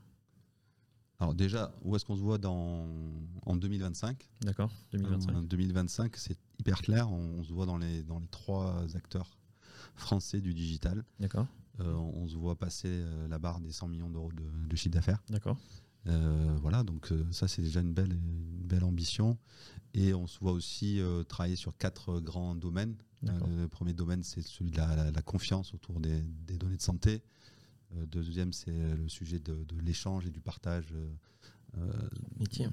Alors déjà, où est-ce qu'on se voit dans, en 2025 D'accord, 2025. En 2025, c'est hyper clair. On, se voit dans les, dans les trois acteurs français du digital. D'accord. Euh, on se voit passer euh, la barre des 100 millions d'euros de, chiffre d'affaires. D'accord. Euh, voilà, donc ça c'est déjà une belle, belle ambition. Et on se voit aussi travailler sur quatre grands domaines. le premier domaine c'est celui de la, confiance autour des, données de santé. Le deuxième c'est le sujet de, l'échange et du partage. Métier.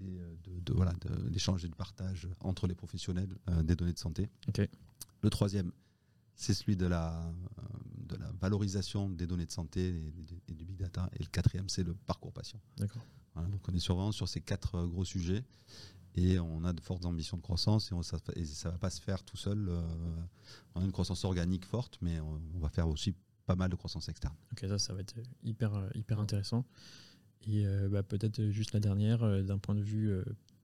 de, voilà, l'échange et du partage entre les professionnels des données de santé. Le troisième, c'est celui de la, de la valorisation des données de santé et, du big data. Et le quatrième, c'est le parcours patient. D'accord. donc on est sur, vraiment sur ces quatre euh, gros sujets et on a de fortes ambitions de croissance et, ça ne va pas se faire tout seul. Euh, on a une croissance organique forte, mais on, va faire aussi pas mal de croissance externe. Ok, ça, ça va être hyper, hyper intéressant. Et bah, peut-être juste la dernière, d'un point de vue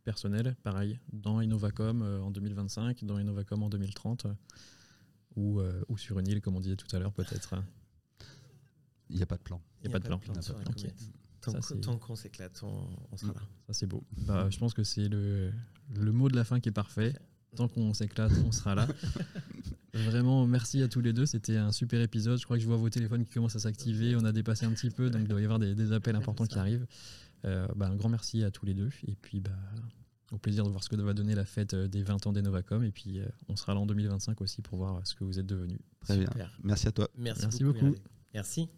personnel, pareil, dans Innovacom en 2025, dans Innovacom en 2030, ou, ou sur une île, comme on disait tout à l'heure, peut-être. Il n'y a pas de plan. Il n'y a, pas de plan. Tant qu'on s'éclate, on, sera là. Ça, c'est beau. Bah, je pense que c'est le, le mot de la fin qui est parfait. Tant qu'on s'éclate, on sera là. Vraiment, merci à tous les deux. C'était un super épisode. Je crois que je vois vos téléphones qui commencent à s'activer. On a dépassé un petit peu, donc il doit y avoir des, appels importants qui arrivent. Euh, bah, un grand merci à tous les deux. Et puis, bah, au plaisir de voir ce que va donner la fête euh, des 20 ans d'Enovacom. Et puis, euh, on sera là en 2025 aussi pour voir ce que vous êtes devenus. Très bien. Merci à toi. Merci, beaucoup. Merci.